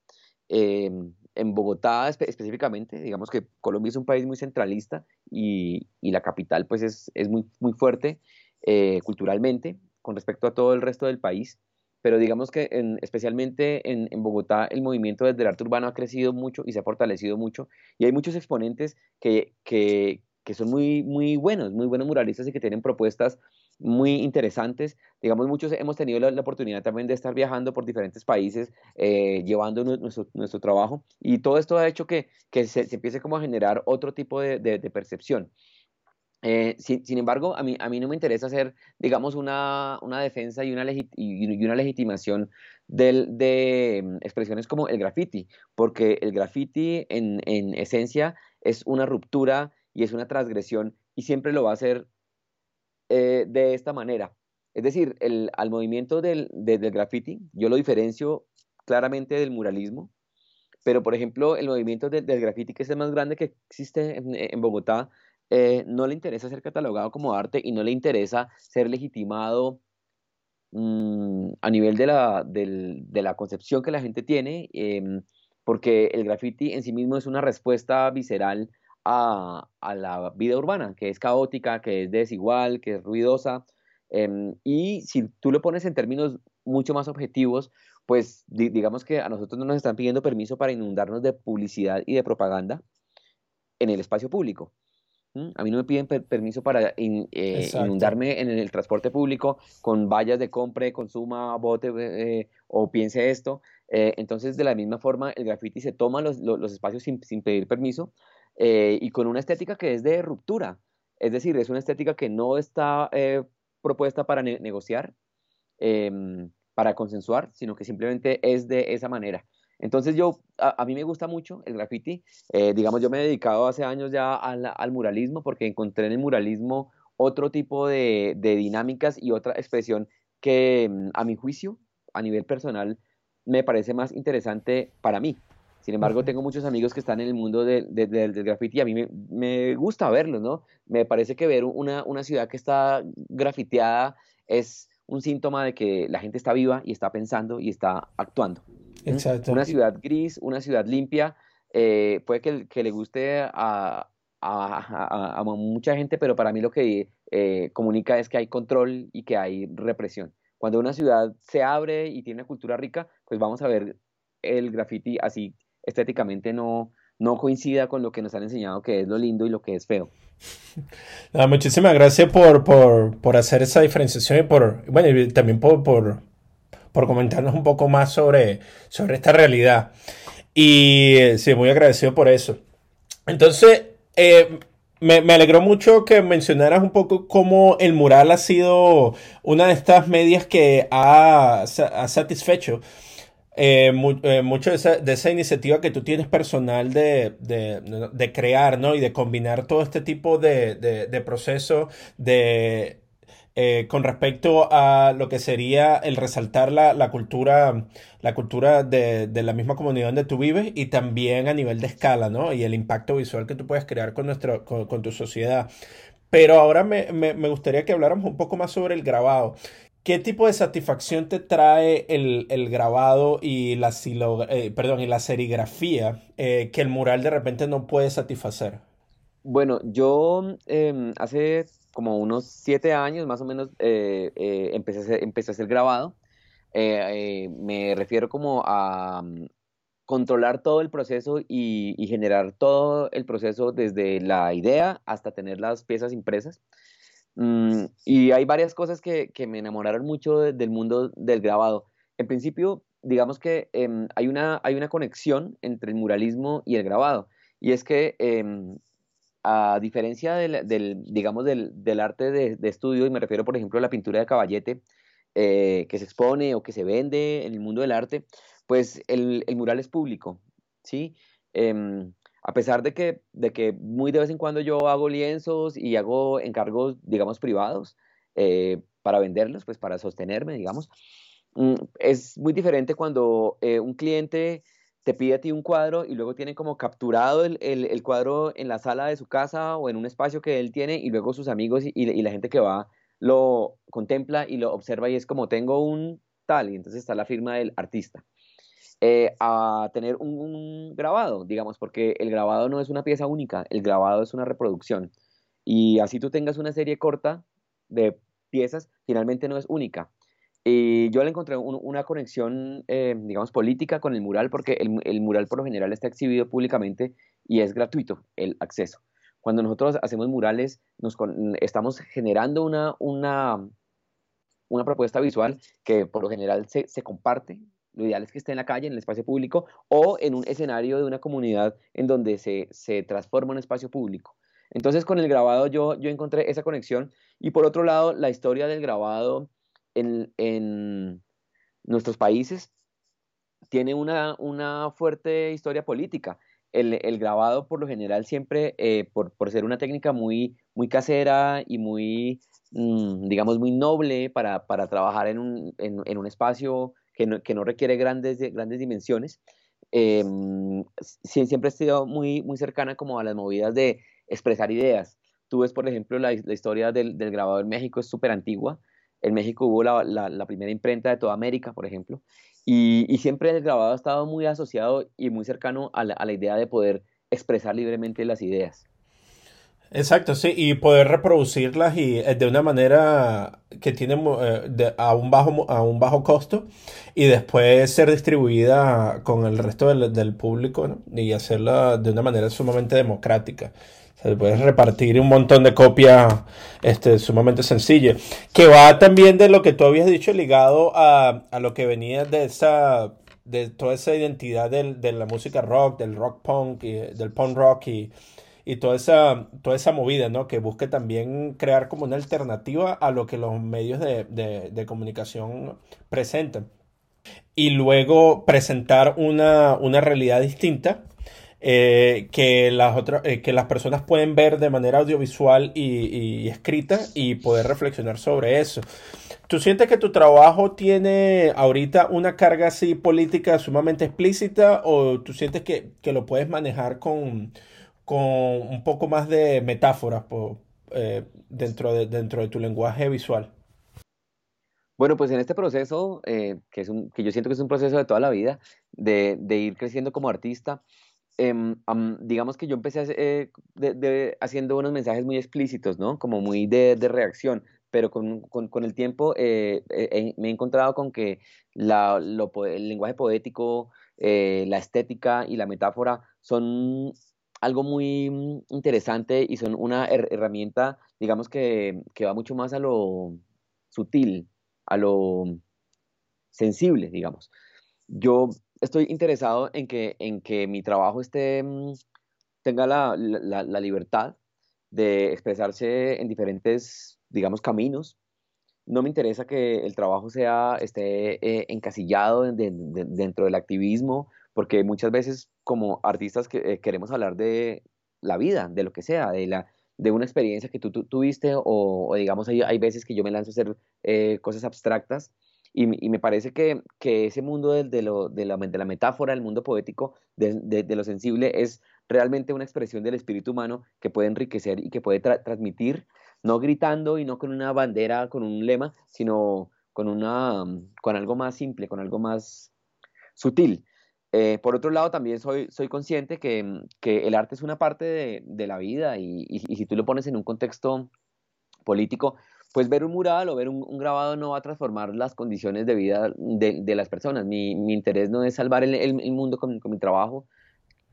[SPEAKER 1] Em, en Bogotá específicamente, digamos que Colombia es un país muy centralista y, la capital pues es, es muy, muy fuerte eh, culturalmente con respecto a todo el resto del país pero digamos que en, especialmente en, en, Bogotá el movimiento desde el arte urbano ha crecido mucho y se ha fortalecido mucho y hay muchos exponentes que, que, que son muy, muy buenos, muy buenos muralistas y que tienen propuestas muy interesantes. Digamos, muchos hemos tenido la, oportunidad también de estar viajando por diferentes países, eh, llevando nuestro, nuestro, trabajo, y todo esto ha hecho que, que se, se, empiece como a generar otro tipo de, de, de percepción. Eh, sin, embargo, a mí, a mí no me interesa hacer, digamos, una, una defensa y una, y una legitimación del, de mm, expresiones como el graffiti, porque el graffiti en, en, esencia es una ruptura y es una transgresión y siempre lo va a hacer eh, de esta manera. Es decir, al movimiento del, del graffiti yo lo diferencio claramente del muralismo, pero por ejemplo el movimiento del, del graffiti, que es el más grande que existe en, Bogotá, eh, no le interesa ser catalogado como arte y no le interesa ser legitimado mm, a nivel de la, de la, concepción que la gente tiene, em, porque el graffiti en sí mismo es una respuesta visceral a, a, la vida urbana, que es caótica, que es desigual, que es ruidosa. Em, y si tú lo pones en términos mucho más objetivos, pues digamos que a nosotros no nos están pidiendo permiso para inundarnos de publicidad y de propaganda en el espacio público. A mí no me piden permiso para eh, inundarme en el transporte público con vallas de compre, consuma, bote eh, o piense esto. Eh, entonces, de la misma forma, el graffiti se toma los, espacios sin, pedir permiso y con una estética que es de ruptura. Es decir, es una estética que no está propuesta para negociar, em, para consensuar, sino que simplemente es de esa manera. Entonces yo, a, mí me gusta mucho el graffiti. Eh, digamos, yo me he dedicado hace años ya al, muralismo porque encontré en el muralismo otro tipo de, dinámicas y otra expresión que mm, a mi juicio, a nivel personal, me parece más interesante para mí. Sin embargo, tengo muchos amigos que están en el mundo del graffiti y a mí me, gusta verlos, ¿no? Me parece que ver una, una ciudad que está grafiteada es un síntoma de que la gente está viva y está pensando y está actuando. Una ciudad gris, una ciudad limpia, eh, puede que, que, le guste a, a, mucha gente, pero para mí lo que eh, comunica es que hay control y que hay represión. Cuando una ciudad se abre y tiene una cultura rica, pues vamos a ver el graffiti así estéticamente no, no coincida con lo que nos han enseñado que es lo lindo y lo que es feo. (laughs)
[SPEAKER 2] muchísimas gracias por, por, hacer esa diferenciación y por, bueno, y también por, por, por, comentarnos un poco más sobre, sobre esta realidad. Y sí, muy agradecido por eso. Entonces, eh, me, me, alegró mucho que mencionaras un poco cómo el mural ha sido una de estas medias que ha, ha satisfecho eh, eh, mucho de esa, de esa, iniciativa que tú tienes personal de, de, de, crear, ¿no? Y de combinar todo este tipo de, de procesos de, eh, con respecto a lo que sería el resaltar la, la cultura, la cultura de, la misma comunidad donde tú vives y también a nivel de escala, ¿no? Y el impacto visual que tú puedes crear con, con tu sociedad. Pero ahora me, me, me, gustaría que habláramos un poco más sobre el grabado. ¿Qué tipo de satisfacción te trae el, grabado y la, eh, perdón, y la serigrafía eh, que el mural de repente no puede satisfacer?
[SPEAKER 1] Bueno, yo em, hace como unos siete años más o menos eh, empecé, a hacer, empecé a hacer grabado. me refiero como a mm, controlar todo el proceso y, y generar todo el proceso desde la idea hasta tener las piezas impresas. Mm, y hay varias cosas que, que me enamoraron mucho del mundo del grabado. En principio, digamos que em, hay, una, hay una conexión entre el muralismo y el grabado. Y es que, em, a diferencia del, digamos, del, del arte de, de, estudio, y me refiero, por ejemplo, a la pintura de caballete, eh, que se expone o que se vende en el mundo del arte, pues el, el mural es público, ¿sí? Em, a pesar de que, muy de vez en cuando yo hago lienzos y hago encargos, digamos, privados eh, para venderlos, pues para sostenerme, digamos, mm, es muy diferente cuando eh, un cliente te pide a ti un cuadro y luego tiene como capturado el, el, cuadro en la sala de su casa o en un espacio que él tiene y luego sus amigos y, y la gente que va lo contempla y lo observa y es como tengo un tal y entonces está la firma del artista. Eh, a tener un, grabado, digamos, porque el grabado no es una pieza única, el grabado es una reproducción. Y así tú tengas una serie corta de piezas, finalmente no es única. Y yo le encontré una conexión, eh, digamos, política con el mural, porque el, mural por lo general está exhibido públicamente y es gratuito el acceso. Cuando nosotros hacemos murales, nos estamos generando una, propuesta visual que por lo general se comparte lo ideal es que esté en la calle, en el espacio público o en un escenario de una comunidad en donde se, se transforma un espacio público. Entonces con el grabado yo, yo encontré esa conexión y por otro lado la historia del grabado en, en nuestros países tiene una, una fuerte historia política. El, el, grabado por lo general siempre, eh, por, por, ser una técnica muy, muy casera y muy, mm, digamos, muy noble para, para trabajar en un, en, en un espacio que no, requiere grandes, dimensiones. Em, siempre he sido muy, muy cercana como a las movidas de expresar ideas. Tú ves, por ejemplo, la, historia del, grabado en México es súper antigua. En México hubo la, primera imprenta de toda América, por ejemplo, y, siempre el grabado ha estado muy asociado y muy cercano a la idea de poder expresar libremente las ideas.
[SPEAKER 2] Exacto, sí, y poder reproducirlas y eh, de una manera que tiene eh, a, un bajo, a un bajo costo y después ser distribuida con el resto del, público y hacerla de una manera sumamente democrática. Se puede repartir un montón de copias este, sumamente sencilla. Que va también de lo que tú habías dicho ligado a, a lo que venía de esa de toda esa identidad del, de la música rock, del rock punk, y, del punk rock y y toda esa, toda esa movida, ¿no? Que busque también crear como una alternativa a lo que los medios de, comunicación presentan. Y luego presentar una, realidad distinta eh, que, las otras, eh, que las personas pueden ver de manera audiovisual y, escrita y poder reflexionar sobre eso. ¿Tú sientes que tu trabajo tiene ahorita una carga así política sumamente explícita o tú sientes que, que lo puedes manejar con, con un poco más de metáforas eh, dentro, de, dentro de tu lenguaje visual?
[SPEAKER 1] Bueno, pues en este proceso, eh, que, es un, que yo siento que es un proceso de toda la vida, de, ir creciendo como artista, em, digamos que yo empecé eh, haciendo unos mensajes muy explícitos, ¿no? Como muy de, reacción, pero con, el tiempo eh, eh, me he encontrado con que el lenguaje poético, la estética y la metáfora son algo muy mm, interesante y son una herramienta, digamos que, que va mucho más a lo sutil, a lo sensible, digamos. Yo estoy interesado en que, en que mi trabajo esté, mm, tenga la, libertad de expresarse en diferentes, digamos, caminos. No me interesa que el trabajo sea, esté eh, encasillado dentro del activismo, porque muchas veces como artistas que, eh, queremos hablar de la vida, de lo que sea, de, la, de una experiencia que tú, tuviste o, digamos hay, hay, veces que yo me lanzo a hacer eh, cosas abstractas y, me parece que, ese mundo de, lo, de, la, de, la, metáfora, el mundo poético, de, lo sensible, es realmente una expresión del espíritu humano que puede enriquecer y que puede transmitir, no gritando y no con una bandera, con un lema, sino con, una, con algo más simple, con algo más sutil. Eh, por otro lado, también soy, soy consciente que, que el arte es una parte de, la vida y, y, si tú lo pones en un contexto político, pues ver un mural o ver un, grabado no va a transformar las condiciones de vida de, las personas. Mi, interés no es salvar el, mundo con, mi trabajo,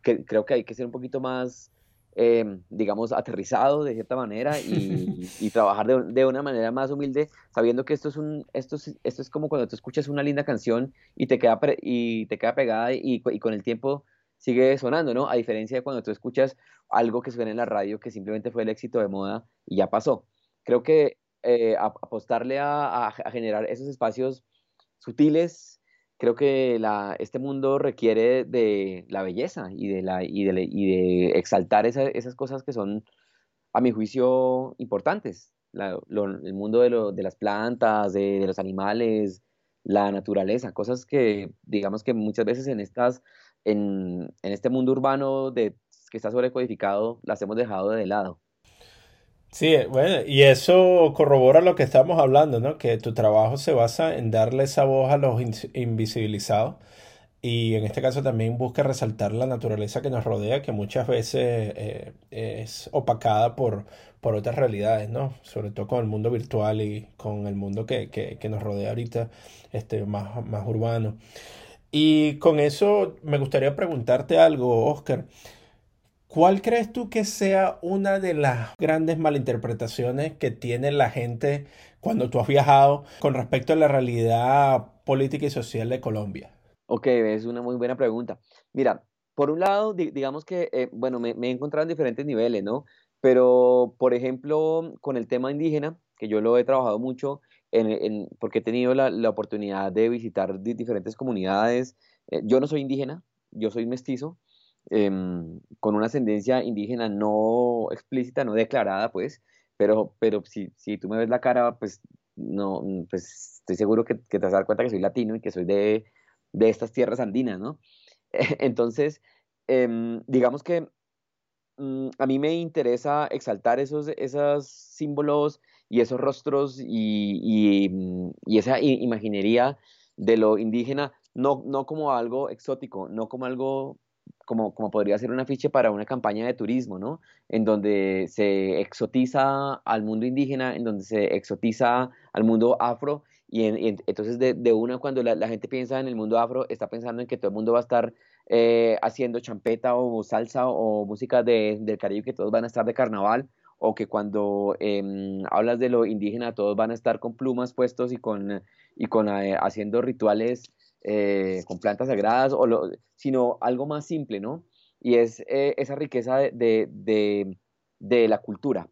[SPEAKER 1] que, creo que hay que ser un poquito más, em, digamos, aterrizado de cierta manera y, trabajar de, una manera más humilde, sabiendo que esto es, un, esto, esto es como cuando tú escuchas una linda canción y te queda, y te queda pegada y, y con el tiempo sigue sonando, ¿no? A diferencia de cuando tú escuchas algo que suena en la radio que simplemente fue el éxito de moda y ya pasó. Creo que eh, apostarle a, generar esos espacios sutiles, creo que la, este mundo requiere de la belleza y de, la, y de, y de exaltar esas cosas que son, a mi juicio, importantes. el mundo de, de las plantas, de, los animales, la naturaleza, cosas que digamos que muchas veces en estas, en este mundo urbano de, que está sobrecodificado, las hemos dejado de lado.
[SPEAKER 2] Sí, bueno, y eso corrobora lo que estamos hablando, ¿no? Que tu trabajo se basa en darle esa voz a los invisibilizados y en este caso también busca resaltar la naturaleza que nos rodea, que muchas veces eh, es opacada por, por otras realidades, ¿no? Sobre todo con el mundo virtual y con el mundo que, que, que nos rodea ahorita, este, más, más urbano. Y con eso me gustaría preguntarte algo, Oscar. ¿Cuál crees tú que sea una de las grandes malinterpretaciones que tiene la gente cuando tú has viajado con respecto a la realidad política y social de Colombia?
[SPEAKER 1] Ok, es una muy buena pregunta. Mira, por un lado, digamos que, eh, bueno, me, he encontrado en diferentes niveles, ¿no? Pero, por ejemplo, con el tema indígena, que yo lo he trabajado mucho, porque he tenido la, oportunidad de visitar diferentes comunidades. Eh, yo no soy indígena, yo soy mestizo, Em, con una ascendencia indígena no explícita, no declarada, pues, pero, pero si, si tú me ves la cara, pues, no, pues estoy seguro que, te vas a dar cuenta que soy latino y que soy de, de estas tierras andinas, ¿no? (laughs) Entonces, em, digamos que mm, a mí me interesa exaltar esos, esos símbolos y esos rostros y, y, mm, y esa imaginería de lo indígena, no, no como algo exótico, no como algo como, como podría ser un afiche para una campaña de turismo, ¿no? En donde se exotiza al mundo indígena, en donde se exotiza al mundo afro, y, entonces de, de, una cuando la, gente piensa en el mundo afro, está pensando en que todo el mundo va a estar eh, haciendo champeta o salsa o música de, del Caribe, que todos van a estar de carnaval, o que cuando em, hablas de lo indígena, todos van a estar con plumas puestos y con, y con eh, haciendo rituales eh, con plantas sagradas, o lo, sino algo más simple, ¿no? Y es eh, esa riqueza de, de, la cultura.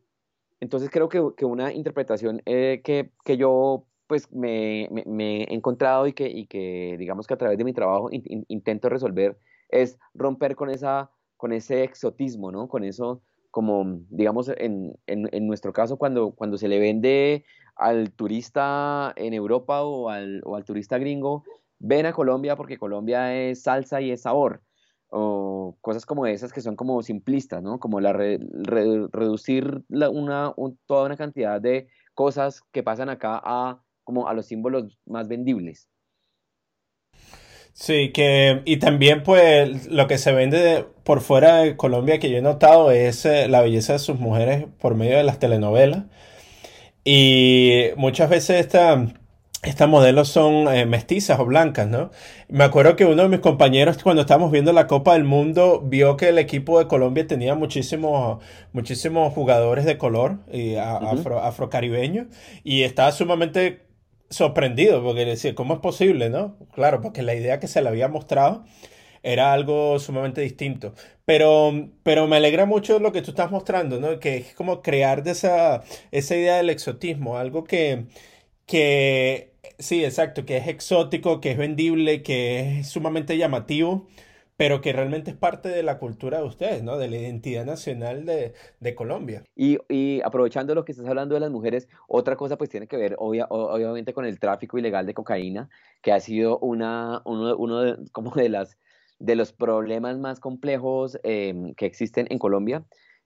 [SPEAKER 1] Entonces creo que, que una interpretación eh, que, que, yo pues me, me, he encontrado y que, y que digamos que a través de mi trabajo intento resolver es romper con, esa, con ese exotismo, ¿no? Con eso como digamos en, en, en, nuestro caso cuando, cuando se le vende al turista en Europa o al, o al turista gringo ven a Colombia porque Colombia es salsa y es sabor, o cosas como esas que son como simplistas, ¿no? Como la reducir una, toda una cantidad de cosas que pasan acá a, como a los símbolos más vendibles.
[SPEAKER 2] Sí, que y también pues lo que se vende por fuera de Colombia que yo he notado es eh, la belleza de sus mujeres por medio de las telenovelas. Y muchas veces esta, estas modelos son eh, mestizas o blancas, ¿no? Me acuerdo que uno de mis compañeros cuando estábamos viendo la Copa del Mundo vio que el equipo de Colombia tenía muchísimos, muchísimos jugadores de color y afro, afrocaribeños y estaba sumamente sorprendido porque decía, ¿cómo es posible, no? Claro, porque la idea que se le había mostrado era algo sumamente distinto. Pero, pero me alegra mucho lo que tú estás mostrando, ¿no? Que es como crear de esa, esa idea del exotismo, algo que, que, sí, exacto, que es exótico, que es vendible, que es sumamente llamativo pero que realmente es parte de la cultura de ustedes, ¿no? De la identidad nacional de, de Colombia.
[SPEAKER 1] Y, y, aprovechando lo que estás hablando de las mujeres, otra cosa pues tiene que ver obvia, obviamente con el tráfico ilegal de cocaína, que ha sido una, uno, uno de, como de, las, de los problemas más complejos eh, que existen en Colombia.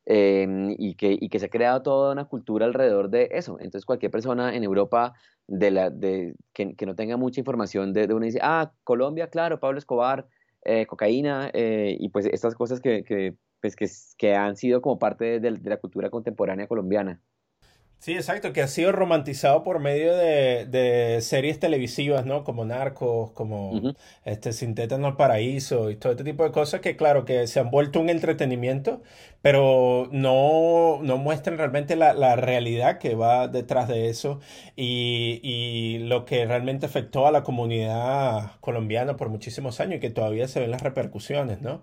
[SPEAKER 1] Eh, y, que, y que se ha creado toda una cultura alrededor de eso. Entonces cualquier persona en Europa de la, de, que, no tenga mucha información de, de uno dice, ah, Colombia, claro, Pablo Escobar, eh, cocaína eh, y pues estas cosas que, que, pues, que, que han sido como parte de, de la cultura contemporánea colombiana.
[SPEAKER 2] Sí, exacto, que ha sido romantizado por medio de, de series televisivas, ¿no? Como Narcos, como este Sin no Paraíso y todo este tipo de cosas que, claro, que se han vuelto un entretenimiento, pero no, no muestran realmente la, la realidad que va detrás de eso y, y lo que realmente afectó a la comunidad colombiana por muchísimos años y que todavía se ven las repercusiones, ¿no?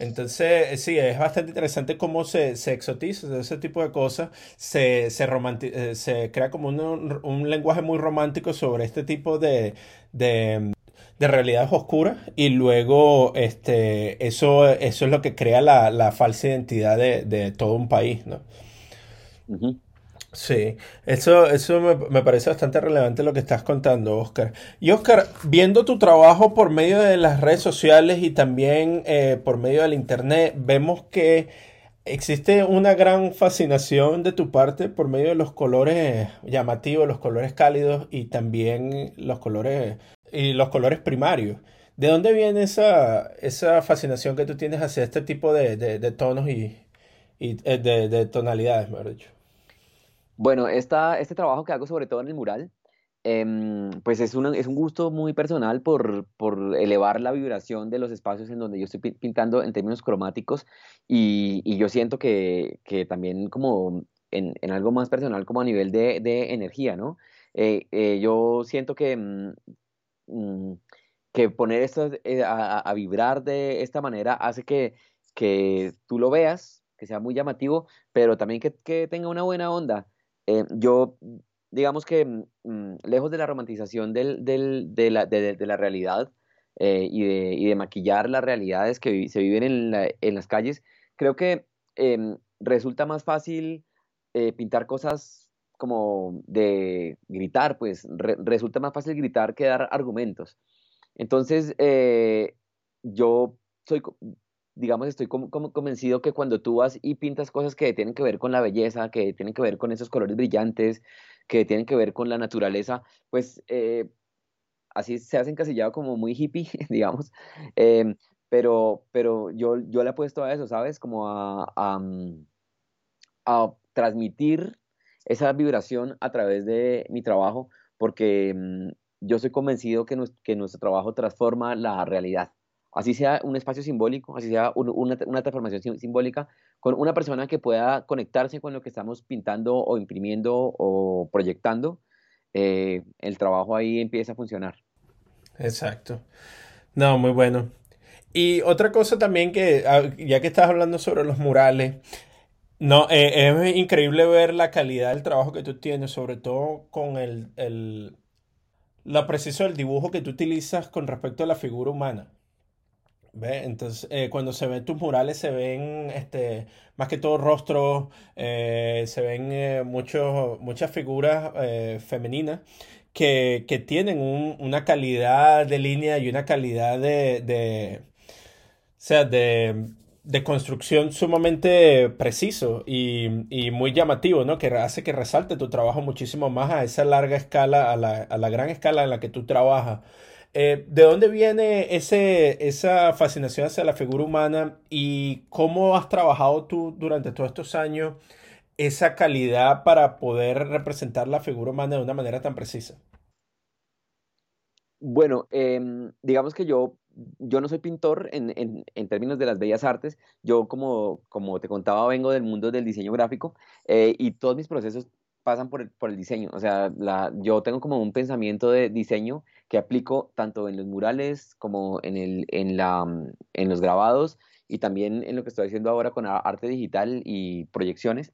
[SPEAKER 2] Entonces, sí, es bastante interesante cómo se, se exotiza ese tipo de cosas, se, se, eh, se crea como un, un, lenguaje muy romántico sobre este tipo de, de, de realidades oscuras y luego este, eso, eso es lo que crea la, la falsa identidad de, de, todo un país, ¿no? Sí, eso, eso me, parece bastante relevante lo que estás contando, Oscar. Y Oscar, viendo tu trabajo por medio de las redes sociales y también eh, por medio del Internet, vemos que existe una gran fascinación de tu parte por medio de los colores llamativos, los colores cálidos y también los colores, y los colores primarios. ¿De dónde viene esa, esa fascinación que tú tienes hacia este tipo de, de, tonos y, y eh, de, de tonalidades, mejor dicho?
[SPEAKER 1] Bueno, esta, este trabajo que hago sobre todo en el mural, em, pues es, es un gusto muy personal por, por, elevar la vibración de los espacios en donde yo estoy pintando en términos cromáticos y, y yo siento que, que, también como en, en, algo más personal como a nivel de, de energía, ¿no? Eh, eh, yo siento que, mm, mm, que poner esto eh, a, a, vibrar de esta manera hace que, que tú lo veas, que sea muy llamativo, pero también que, que tenga una buena onda. Eh, yo, digamos que mm, mm, lejos de la romantización de, la, realidad eh, y, de, maquillar las realidades que se viven en, la, en las calles, creo que eh, resulta más fácil eh, pintar cosas como de gritar, pues re, resulta más fácil gritar que dar argumentos. Entonces, yo soy, digamos, estoy como, como convencido que cuando tú vas y pintas cosas que tienen que ver con la belleza, que tienen que ver con esos colores brillantes, que tienen que ver con la naturaleza, pues eh, así se hacen encasillado como muy hippie, (laughs) digamos, eh, pero, pero yo, yo le he puesto a eso, ¿sabes? Como a, a, mm, transmitir esa vibración a través de mi trabajo, porque mm, yo soy convencido que, que nuestro trabajo transforma la realidad así sea un espacio simbólico, así sea una, transformación simbólica, con una persona que pueda conectarse con lo que estamos pintando o imprimiendo o proyectando, eh, el trabajo ahí empieza a funcionar.
[SPEAKER 2] Exacto. No, muy bueno. Y otra cosa también que, ah, ya que estás hablando sobre los murales, no, eh, es increíble ver la calidad del trabajo que tú tienes, sobre todo con el, el, la precisión del dibujo que tú utilizas con respecto a la figura humana. ¿Ve? Entonces, eh, cuando se ven tus murales, se ven este, más que todo rostros, eh, se ven eh, muchos, muchas figuras femeninas que, que tienen un, una calidad de línea y una calidad de, de, o sea, de, de construcción sumamente preciso y, y, muy llamativo, ¿no? Que hace que resalte tu trabajo muchísimo más a esa larga escala, a la, a la gran escala en la que tú trabajas. Eh, ¿De dónde viene ese, esa fascinación hacia la figura humana y cómo has trabajado tú durante todos estos años esa calidad para poder representar la figura humana de una manera tan precisa?
[SPEAKER 1] Bueno, em, digamos que yo, yo no soy pintor en, en, términos de las bellas artes. Yo, como, como te contaba, vengo del mundo del diseño gráfico eh, y todos mis procesos pasan por el, por el diseño. O sea, la, yo tengo como un pensamiento de diseño que aplico tanto en los murales como en, el, en, la, en los grabados y también en lo que estoy haciendo ahora con arte digital y proyecciones.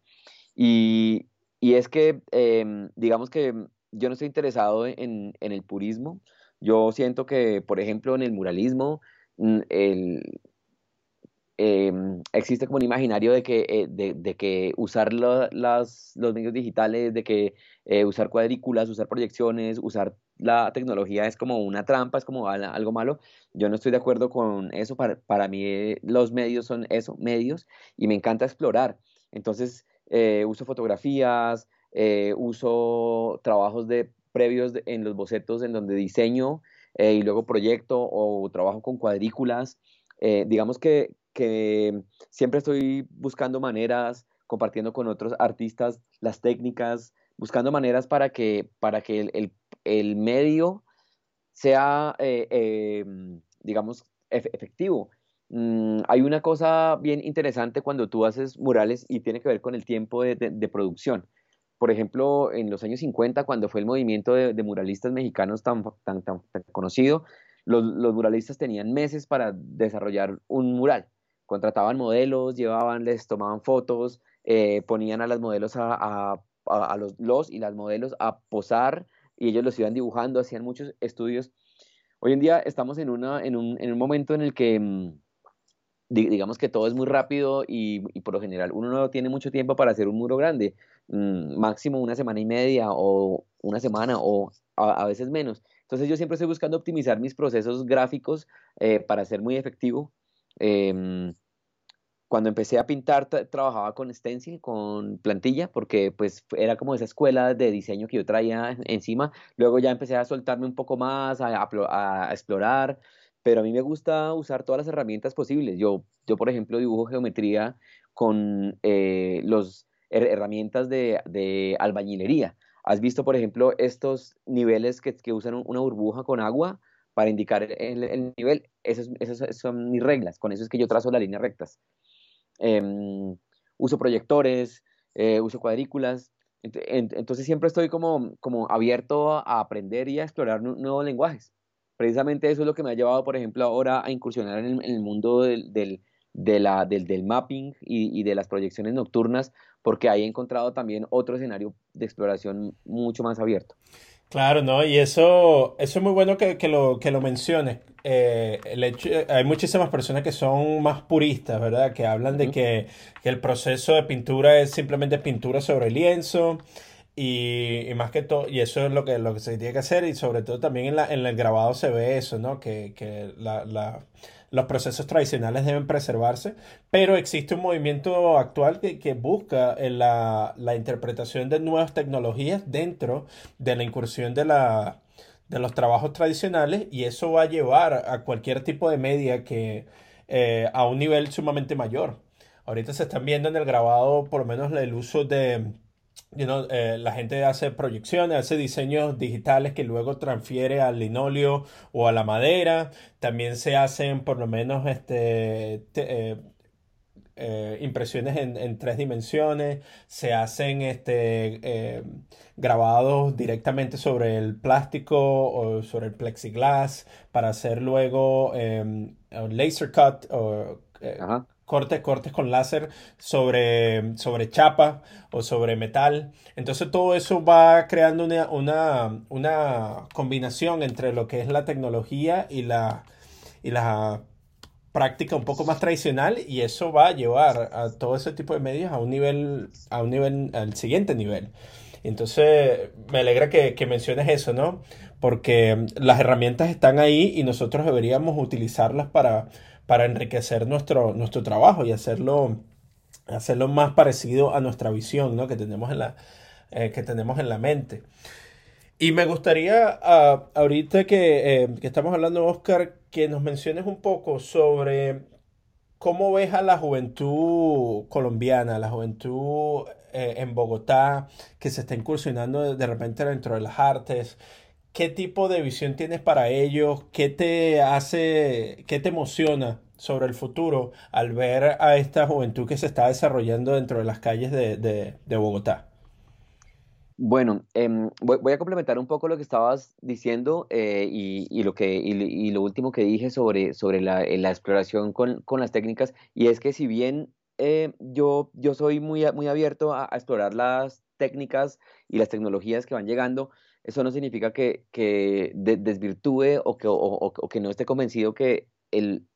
[SPEAKER 1] Y, y es que, em, digamos que yo no estoy interesado en, en el purismo, yo siento que, por ejemplo, en el muralismo, mm, el, em, existe como un imaginario de que, eh, de, que usar los medios digitales, de que eh, usar cuadrículas, usar proyecciones, usar la tecnología es como una trampa, es como algo malo. Yo no estoy de acuerdo con eso. Para, para mí eh, los medios son eso, medios, y me encanta explorar. Entonces, uso fotografías, uso trabajos de previos en los bocetos en donde diseño y luego proyecto o trabajo con cuadrículas. Digamos que, siempre estoy buscando maneras, compartiendo con otros artistas las técnicas, buscando maneras para que, para que el, medio sea, eh, digamos, efectivo. Mm, hay una cosa bien interesante cuando tú haces murales y tiene que ver con el tiempo de producción por ejemplo, en los años 50, cuando fue el movimiento de, muralistas mexicanos tan, tan, tan, conocido, los, muralistas tenían meses para desarrollar un mural. Contrataban modelos, llevaban, les tomaban fotos, eh, ponían a las modelos a, los, y las modelos a posar y ellos los iban dibujando, hacían muchos estudios. Hoy en día estamos en, una, en, un, en un momento en el que mm, digamos que todo es muy rápido y, por lo general uno no tiene mucho tiempo para hacer un muro grande, mm, máximo una semana y media o una semana o a, veces menos. Entonces yo siempre estoy buscando optimizar mis procesos gráficos eh, para ser muy efectivo. Em, cuando empecé a pintar trabajaba con stencil, con plantilla, porque pues era como esa escuela de diseño que yo traía encima. Luego ya empecé a soltarme un poco más, a, a explorar pero a mí me gusta usar todas las herramientas posibles. Yo, yo por ejemplo, dibujo geometría con eh, las herramientas de, albañilería. ¿Has visto, por ejemplo, estos niveles que, usan una burbuja con agua para indicar el, nivel? Esas, son mis reglas. Con eso es que yo trazo las líneas rectas. Em, uso proyectores, eh, uso cuadrículas. Entonces siempre estoy como, abierto a aprender y a explorar nuevos lenguajes precisamente eso es lo que me ha llevado, por ejemplo, ahora a incursionar en el, mundo del mapping y, y, de las proyecciones nocturnas, porque ahí he encontrado también otro escenario de exploración mucho más abierto.
[SPEAKER 2] Claro, ¿no? Y eso, eso es muy bueno que, que lo, que lo menciones. Eh, el hecho, hay muchísimas personas que son más puristas, ¿verdad? Que hablan de que, que, el proceso de pintura es simplemente pintura sobre lienzo y, más que todo, y eso es lo que, lo que se tiene que hacer, y sobre todo también en, la, en el grabado se ve eso, ¿no? Que, que la, la, los procesos tradicionales deben preservarse, pero existe un movimiento actual que, que busca la, la, interpretación de nuevas tecnologías dentro de la incursión de, la, de los trabajos tradicionales, y eso va a llevar a cualquier tipo de media que eh, a un nivel sumamente mayor. Ahorita se están viendo en el grabado por lo menos el uso de eh, la gente hace proyecciones, hace diseños digitales que luego transfiere al linóleo o a la madera. También se hacen por lo menos este, eh, eh, impresiones en, tres dimensiones. Se hacen este, grabados directamente sobre el plástico o sobre el plexiglass para hacer luego laser cut o cortes, cortes con láser sobre, sobre chapa o sobre metal. Entonces todo eso va creando una, una, combinación entre lo que es la tecnología y la, y la práctica un poco más tradicional y eso va a llevar a todo ese tipo de medios a un nivel, a un nivel, al siguiente nivel. Entonces, me alegra que, que, menciones eso, ¿no? Porque las herramientas están ahí y nosotros deberíamos utilizarlas para, para enriquecer nuestro, nuestro trabajo y hacerlo, hacerlo más parecido a nuestra visión ¿no? que, tenemos en la, eh, que tenemos en la mente. Y me gustaría, ah, ahorita que, eh, que, estamos hablando, Oscar, que nos menciones un poco sobre cómo ves a la juventud colombiana, la juventud eh, en Bogotá, que se está incursionando de repente dentro de las artes. ¿Qué tipo de visión tienes para ellos? ¿Qué te hace, qué te emociona sobre el futuro al ver a esta juventud que se está desarrollando dentro de las calles de, de Bogotá?
[SPEAKER 1] Bueno, em, voy, a complementar un poco lo que estabas diciendo eh, y, lo que, y, lo último que dije sobre, sobre la, eh, exploración con, las técnicas, y es que si bien eh, yo, yo soy muy, muy abierto a, explorar las técnicas y las tecnologías que van llegando, eso no significa que, desvirtúe o que, no esté convencido que el,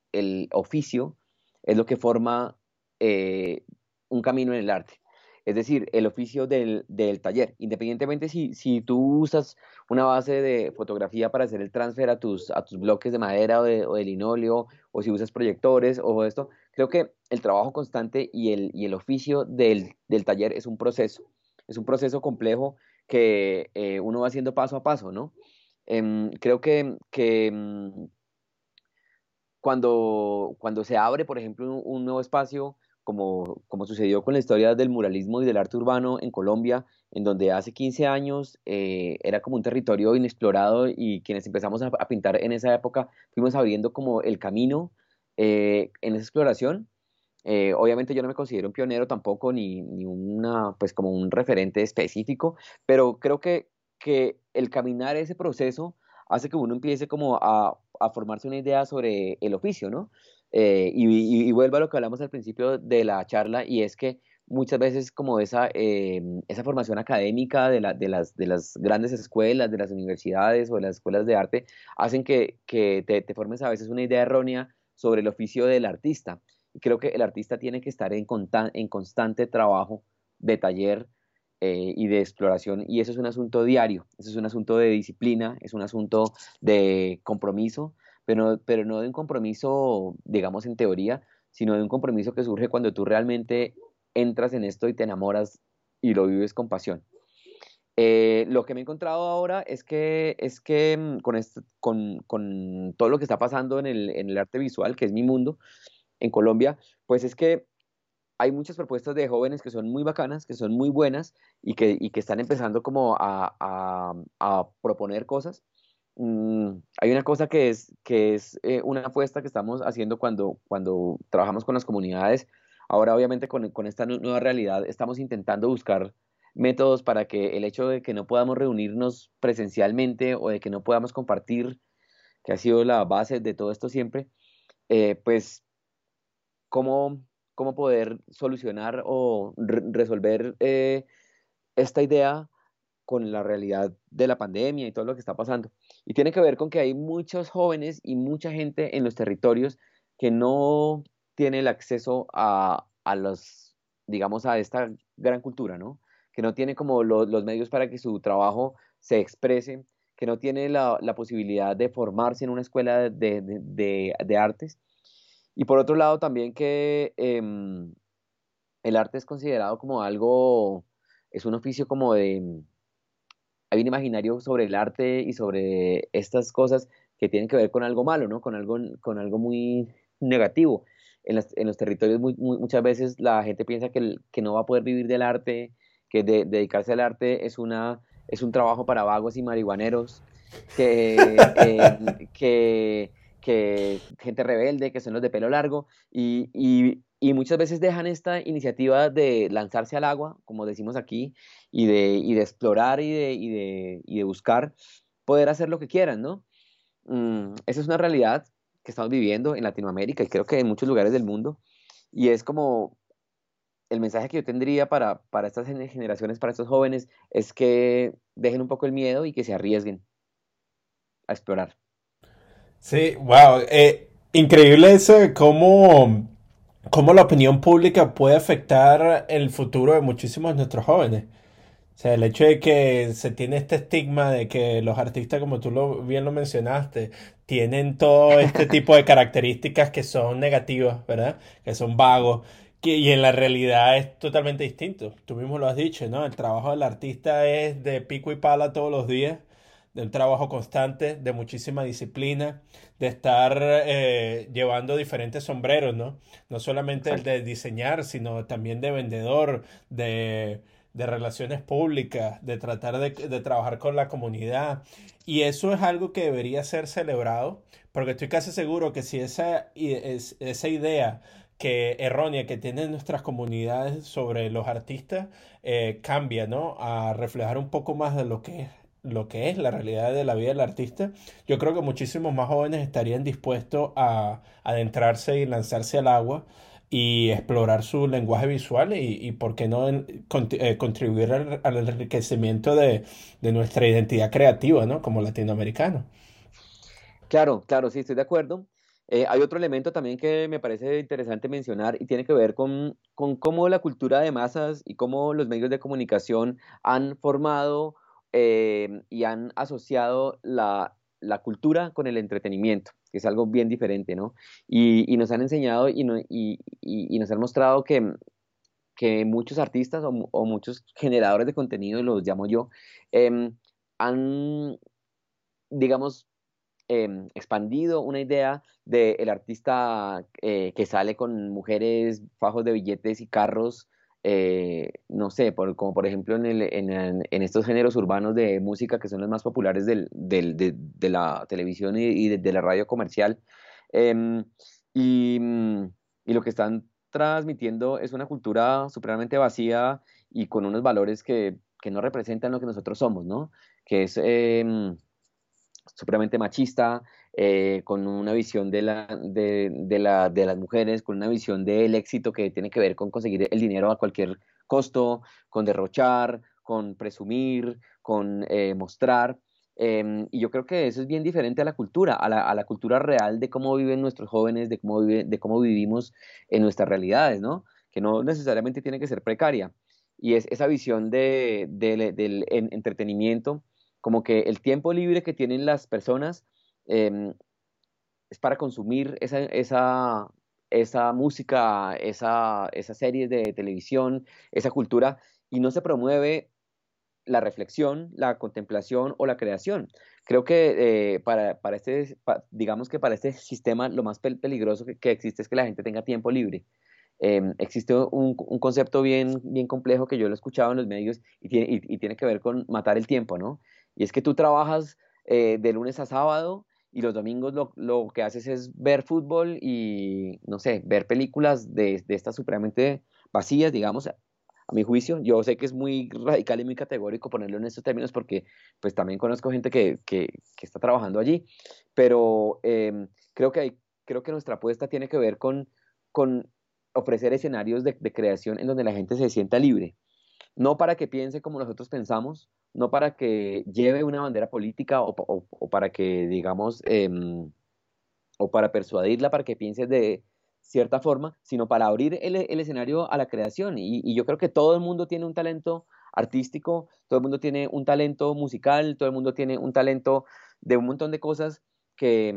[SPEAKER 1] oficio es lo que forma un camino en el arte es decir, el oficio del, taller. Independientemente si, tú usas una base de fotografía para hacer el transfer a tus, bloques de madera o de, o linóleo, o si usas proyectores o esto, creo que el trabajo constante y el oficio del, taller es un proceso, es un proceso complejo que eh, uno va haciendo paso a paso, ¿no? Em, creo que, que mm, cuando, cuando se abre, por ejemplo, un nuevo espacio, como, como sucedió con la historia del muralismo y del arte urbano en Colombia, en donde hace 15 años eh, era como un territorio inexplorado y quienes empezamos a, pintar en esa época fuimos abriendo como el camino eh, en esa exploración. Eh, obviamente yo no me considero un pionero tampoco, ni, ni, una, pues como un referente específico, pero creo que, que el caminar ese proceso hace que uno empiece como a, a formarse una idea sobre el oficio, ¿no? Eh, y, vuelvo a lo que hablamos al principio de la charla, y es que muchas veces como esa, eh, esa formación académica de, la, de, las, de las grandes escuelas, de las universidades o de las escuelas de arte, hacen que, que te, formes a veces una idea errónea sobre el oficio del artista. Creo que el artista tiene que estar en, en constante trabajo de taller eh, y de exploración, y eso es un asunto diario, eso es un asunto de disciplina, es un asunto de compromiso, pero, no de un compromiso, digamos, en teoría, sino de un compromiso que surge cuando tú realmente entras en esto y te enamoras y lo vives con pasión. Eh, lo que me he encontrado ahora es que, es que mm, con, con, todo lo que está pasando en el, en el, arte visual, que es mi mundo, en Colombia, pues es que hay muchas propuestas de jóvenes que son muy bacanas, que son muy buenas y que, y que están empezando como a, a, a proponer cosas, Mm, hay una cosa que es, que es eh, una apuesta que estamos haciendo cuando, cuando trabajamos con las comunidades. Ahora, obviamente, con, con, esta nueva realidad, estamos intentando buscar métodos para que el hecho de que no podamos reunirnos presencialmente o de que no podamos compartir, que ha sido la base de todo esto siempre, eh, pues, cómo, cómo poder solucionar o resolver eh, esta idea con la realidad de la pandemia y todo lo que está pasando. Y tiene que ver con que hay muchos jóvenes y mucha gente en los territorios que no tiene el acceso a, a los, digamos, a esta gran cultura, ¿no? Que no tiene como los medios para que su trabajo se exprese, que no tiene la, la posibilidad de formarse en una escuela de, de, de, artes. Y por otro lado también que em, el arte es considerado como algo, es un oficio como de, hay un imaginario sobre el arte y sobre estas cosas que tienen que ver con algo malo, ¿no? Con algo, con algo muy negativo. En, los territorios muchas veces la gente piensa que, que, no va a poder vivir del arte, que dedicarse al arte es, una, es un trabajo para vagos y marihuaneros, que, que, gente rebelde, que son los de pelo largo, y, muchas veces dejan esta iniciativa de lanzarse al agua, como decimos aquí, y de, explorar y de, buscar poder hacer lo que quieran, ¿no? Mm, esa es una realidad que estamos viviendo en Latinoamérica y creo que en muchos lugares del mundo. Y es como el mensaje que yo tendría para estas generaciones, para estos jóvenes, es que dejen un poco el miedo y que se arriesguen a explorar.
[SPEAKER 2] Sí, wow. Eh, increíble eso de cómo, cómo la opinión pública puede afectar el futuro de muchísimos de nuestros jóvenes. O sea, el hecho de que se tiene este estigma de que los artistas, como tú lo, bien lo mencionaste, tienen todo este (laughs) tipo de características que son negativas, ¿verdad? Que son vagos. Que, y en la realidad es totalmente distinto. Tú mismo lo has dicho, ¿no? El trabajo del artista es de pico y pala todos los días de un trabajo constante, de muchísima disciplina, de estar eh, llevando diferentes sombreros, ¿no? No solamente el de diseñar, sino también de vendedor, de, relaciones públicas, de tratar de, trabajar con la comunidad. Y eso es algo que debería ser celebrado, porque estoy casi seguro que si esa, esa idea que errónea que tienen nuestras comunidades sobre los artistas eh, cambia, ¿no? A reflejar un poco más de lo que es lo que es la realidad de la vida del artista, yo creo que muchísimos más jóvenes estarían dispuestos a adentrarse y lanzarse al agua y explorar su lenguaje visual y, por qué no eh, contribuir al, enriquecimiento de, nuestra identidad creativa, ¿no? Como latinoamericano.
[SPEAKER 1] Claro, claro, sí, estoy de acuerdo. Eh, hay otro elemento también que me parece interesante mencionar y tiene que ver con, con cómo la cultura de masas y cómo los medios de comunicación han formado Em, y han asociado la, cultura con el entretenimiento, que es algo bien diferente, ¿no? Y, nos han enseñado y, nos han mostrado que, que muchos artistas o, muchos generadores de contenido, los llamo yo, em, han, digamos, em, expandido una idea del artista eh, que sale con mujeres, fajos de billetes y carros eh, no sé, por, como por ejemplo en, estos géneros urbanos de música que son los más populares de, la televisión y, de, la radio comercial. Em, y, y, lo que están transmitiendo es una cultura supremamente vacía y con unos valores que, no representan lo que nosotros somos, ¿no? Que es eh, supremamente machista, eh, con una visión de, la, de, la, de las mujeres, con una visión del éxito que tiene que ver con conseguir el dinero a cualquier costo, con derrochar, con presumir, con eh, mostrar. Em, y yo creo que eso es bien diferente a la cultura, a la, a la, cultura real de cómo viven nuestros jóvenes, de cómo, de cómo vivimos en nuestras realidades, ¿no? Que no necesariamente tiene que ser precaria. Y es esa visión de, del entretenimiento, como que el tiempo libre que tienen las personas Em, es para consumir esa, esa, esa música, esa, esas series de televisión, esa cultura, y no se promueve la reflexión, la contemplación o la creación. Creo que eh, para, para, este, digamos que para este sistema lo más peligroso que, existe es que la gente tenga tiempo libre. Em, existe un, un, concepto bien, bien complejo que yo lo he escuchado en los medios y tiene, y, tiene que ver con matar el tiempo, ¿no? Y es que tú trabajas eh, de lunes a sábado y los domingos lo, lo, que haces es ver fútbol y, no sé, ver películas de, de estas supremamente vacías, digamos, a, mi juicio. Yo sé que es muy radical y muy categórico ponerlo en estos términos porque pues también conozco gente que, que, está trabajando allí, pero em, creo, que hay, creo que nuestra apuesta tiene que ver con, con ofrecer escenarios de creación en donde la gente se sienta libre, no para que piense como nosotros pensamos, no para que lleve una bandera política o, para que, digamos, em, o para persuadirla para que piense de cierta forma, sino para abrir el, escenario a la creación. Y, yo creo que todo el mundo tiene un talento artístico, todo el mundo tiene un talento musical, todo el mundo tiene un talento de un montón de cosas que,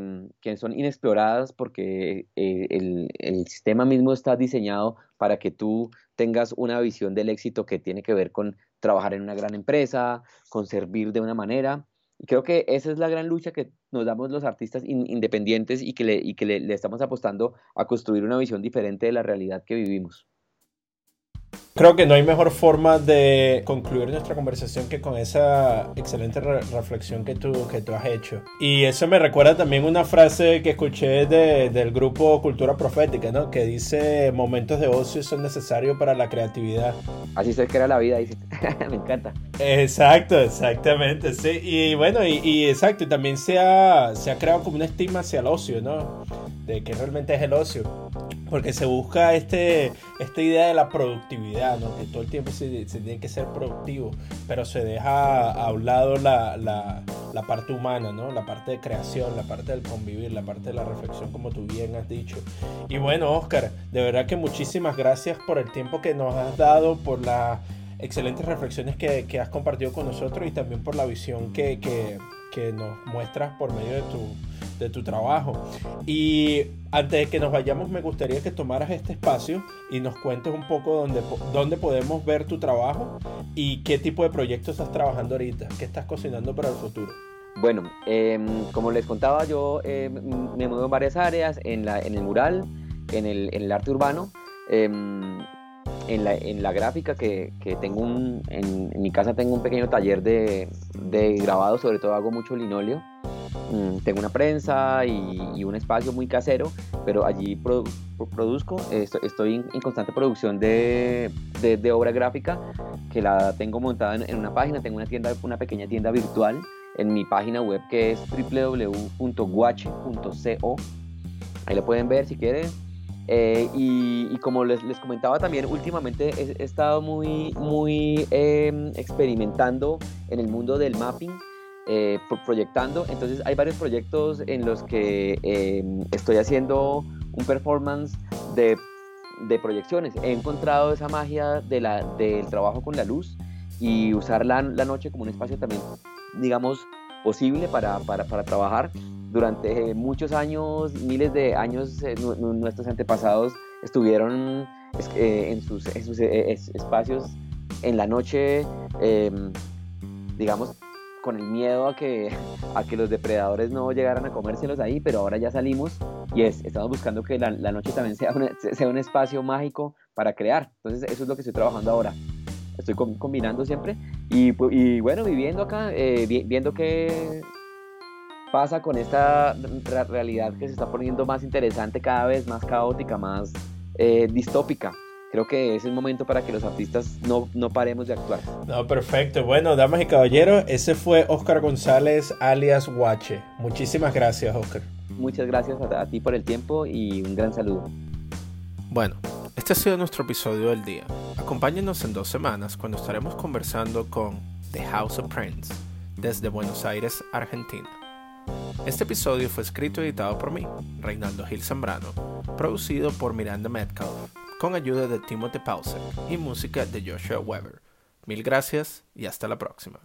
[SPEAKER 1] son inexploradas porque eh, el, el, sistema mismo está diseñado para que tú tengas una visión del éxito que tiene que ver con trabajar en una gran empresa, con servir de una manera. Y creo que esa es la gran lucha que nos damos los artistas independientes y que, le, estamos apostando a construir una visión diferente de la realidad que vivimos.
[SPEAKER 2] Creo que no hay mejor forma de concluir nuestra conversación que con esa excelente reflexión que tú, que tú has hecho. Y eso me recuerda también una frase que escuché de, del grupo Cultura Profética, ¿no? Que dice, momentos de ocio son necesarios para la creatividad.
[SPEAKER 1] Así se crea la vida, dice. (laughs) me encanta.
[SPEAKER 2] Exacto, exactamente, sí. Y bueno, y, y, exacto, y también se ha, se ha creado como una estigma hacia el ocio, ¿no? De que realmente es el ocio. Porque se busca este, esta idea de la productividad, ¿no? que todo el tiempo se, tiene que ser productivo, pero se deja a un lado la, la, la, parte humana, ¿no? la parte de creación, la parte del convivir, la parte de la reflexión, como tú bien has dicho. Y bueno, Oscar, de verdad que muchísimas gracias por el tiempo que nos has dado, por las excelentes reflexiones que, que has compartido con nosotros y también por la visión que, que, que nos muestras por medio de tu de tu trabajo. Y antes de que nos vayamos, me gustaría que tomaras este espacio y nos cuentes un poco dónde, podemos ver tu trabajo y qué tipo de proyectos estás trabajando ahorita, qué estás cocinando para el futuro.
[SPEAKER 1] Bueno, em, como les contaba, yo em, me muevo en varias áreas, en, la, en el mural, en el, en el arte urbano, em, en, la, en, la, gráfica, que, que tengo un, en, mi casa tengo un pequeño taller de, de grabado, sobre todo hago mucho linóleo. Mm, tengo una prensa y, un espacio muy casero, pero allí produzco, estoy, en, constante producción de, de, obra gráfica que la tengo montada en, una página, tengo una tienda, una pequeña tienda virtual en mi página web que es www.guache.co. Ahí lo pueden ver si quieren. Eh, y, como les, comentaba también, últimamente he, estado muy, muy em, experimentando en el mundo del mapping eh, proyectando. Entonces hay varios proyectos en los que em, estoy haciendo un performance de, de, proyecciones. He encontrado esa magia de la, del trabajo con la luz y usar la, la noche como un espacio también, digamos, posible para, para, para trabajar. Durante muchos años, miles de años, eh, nuestros antepasados estuvieron eh, en sus, en sus espacios en la noche, em, digamos, con el miedo a que, (laughs) a que los depredadores no llegaran a comérselos ahí, pero ahora ya salimos y es, estamos buscando que la, noche también sea, sea un espacio mágico para crear. Entonces eso es lo que estoy trabajando ahora. Estoy combinando siempre y, y, bueno, viviendo acá, eh, viendo qué pasa con esta realidad que se está poniendo más interesante cada vez, más caótica, más eh, distópica creo que es el momento para que los artistas no, no paremos de actuar.
[SPEAKER 2] No, perfecto. Bueno, damas y caballeros, ese fue Oscar González alias Guache. Muchísimas gracias, Oscar.
[SPEAKER 1] Muchas gracias a, ti por el tiempo y un gran saludo.
[SPEAKER 2] Bueno, este ha sido nuestro episodio del día. Acompáñenos en dos semanas cuando estaremos conversando con The House of Prince desde Buenos Aires, Argentina. Este episodio fue escrito y editado por mí, Reinaldo Gil Zambrano, producido por Miranda Metcalf con ayuda de Timothy Pausek y música de Joshua Weber. Mil gracias y hasta la próxima.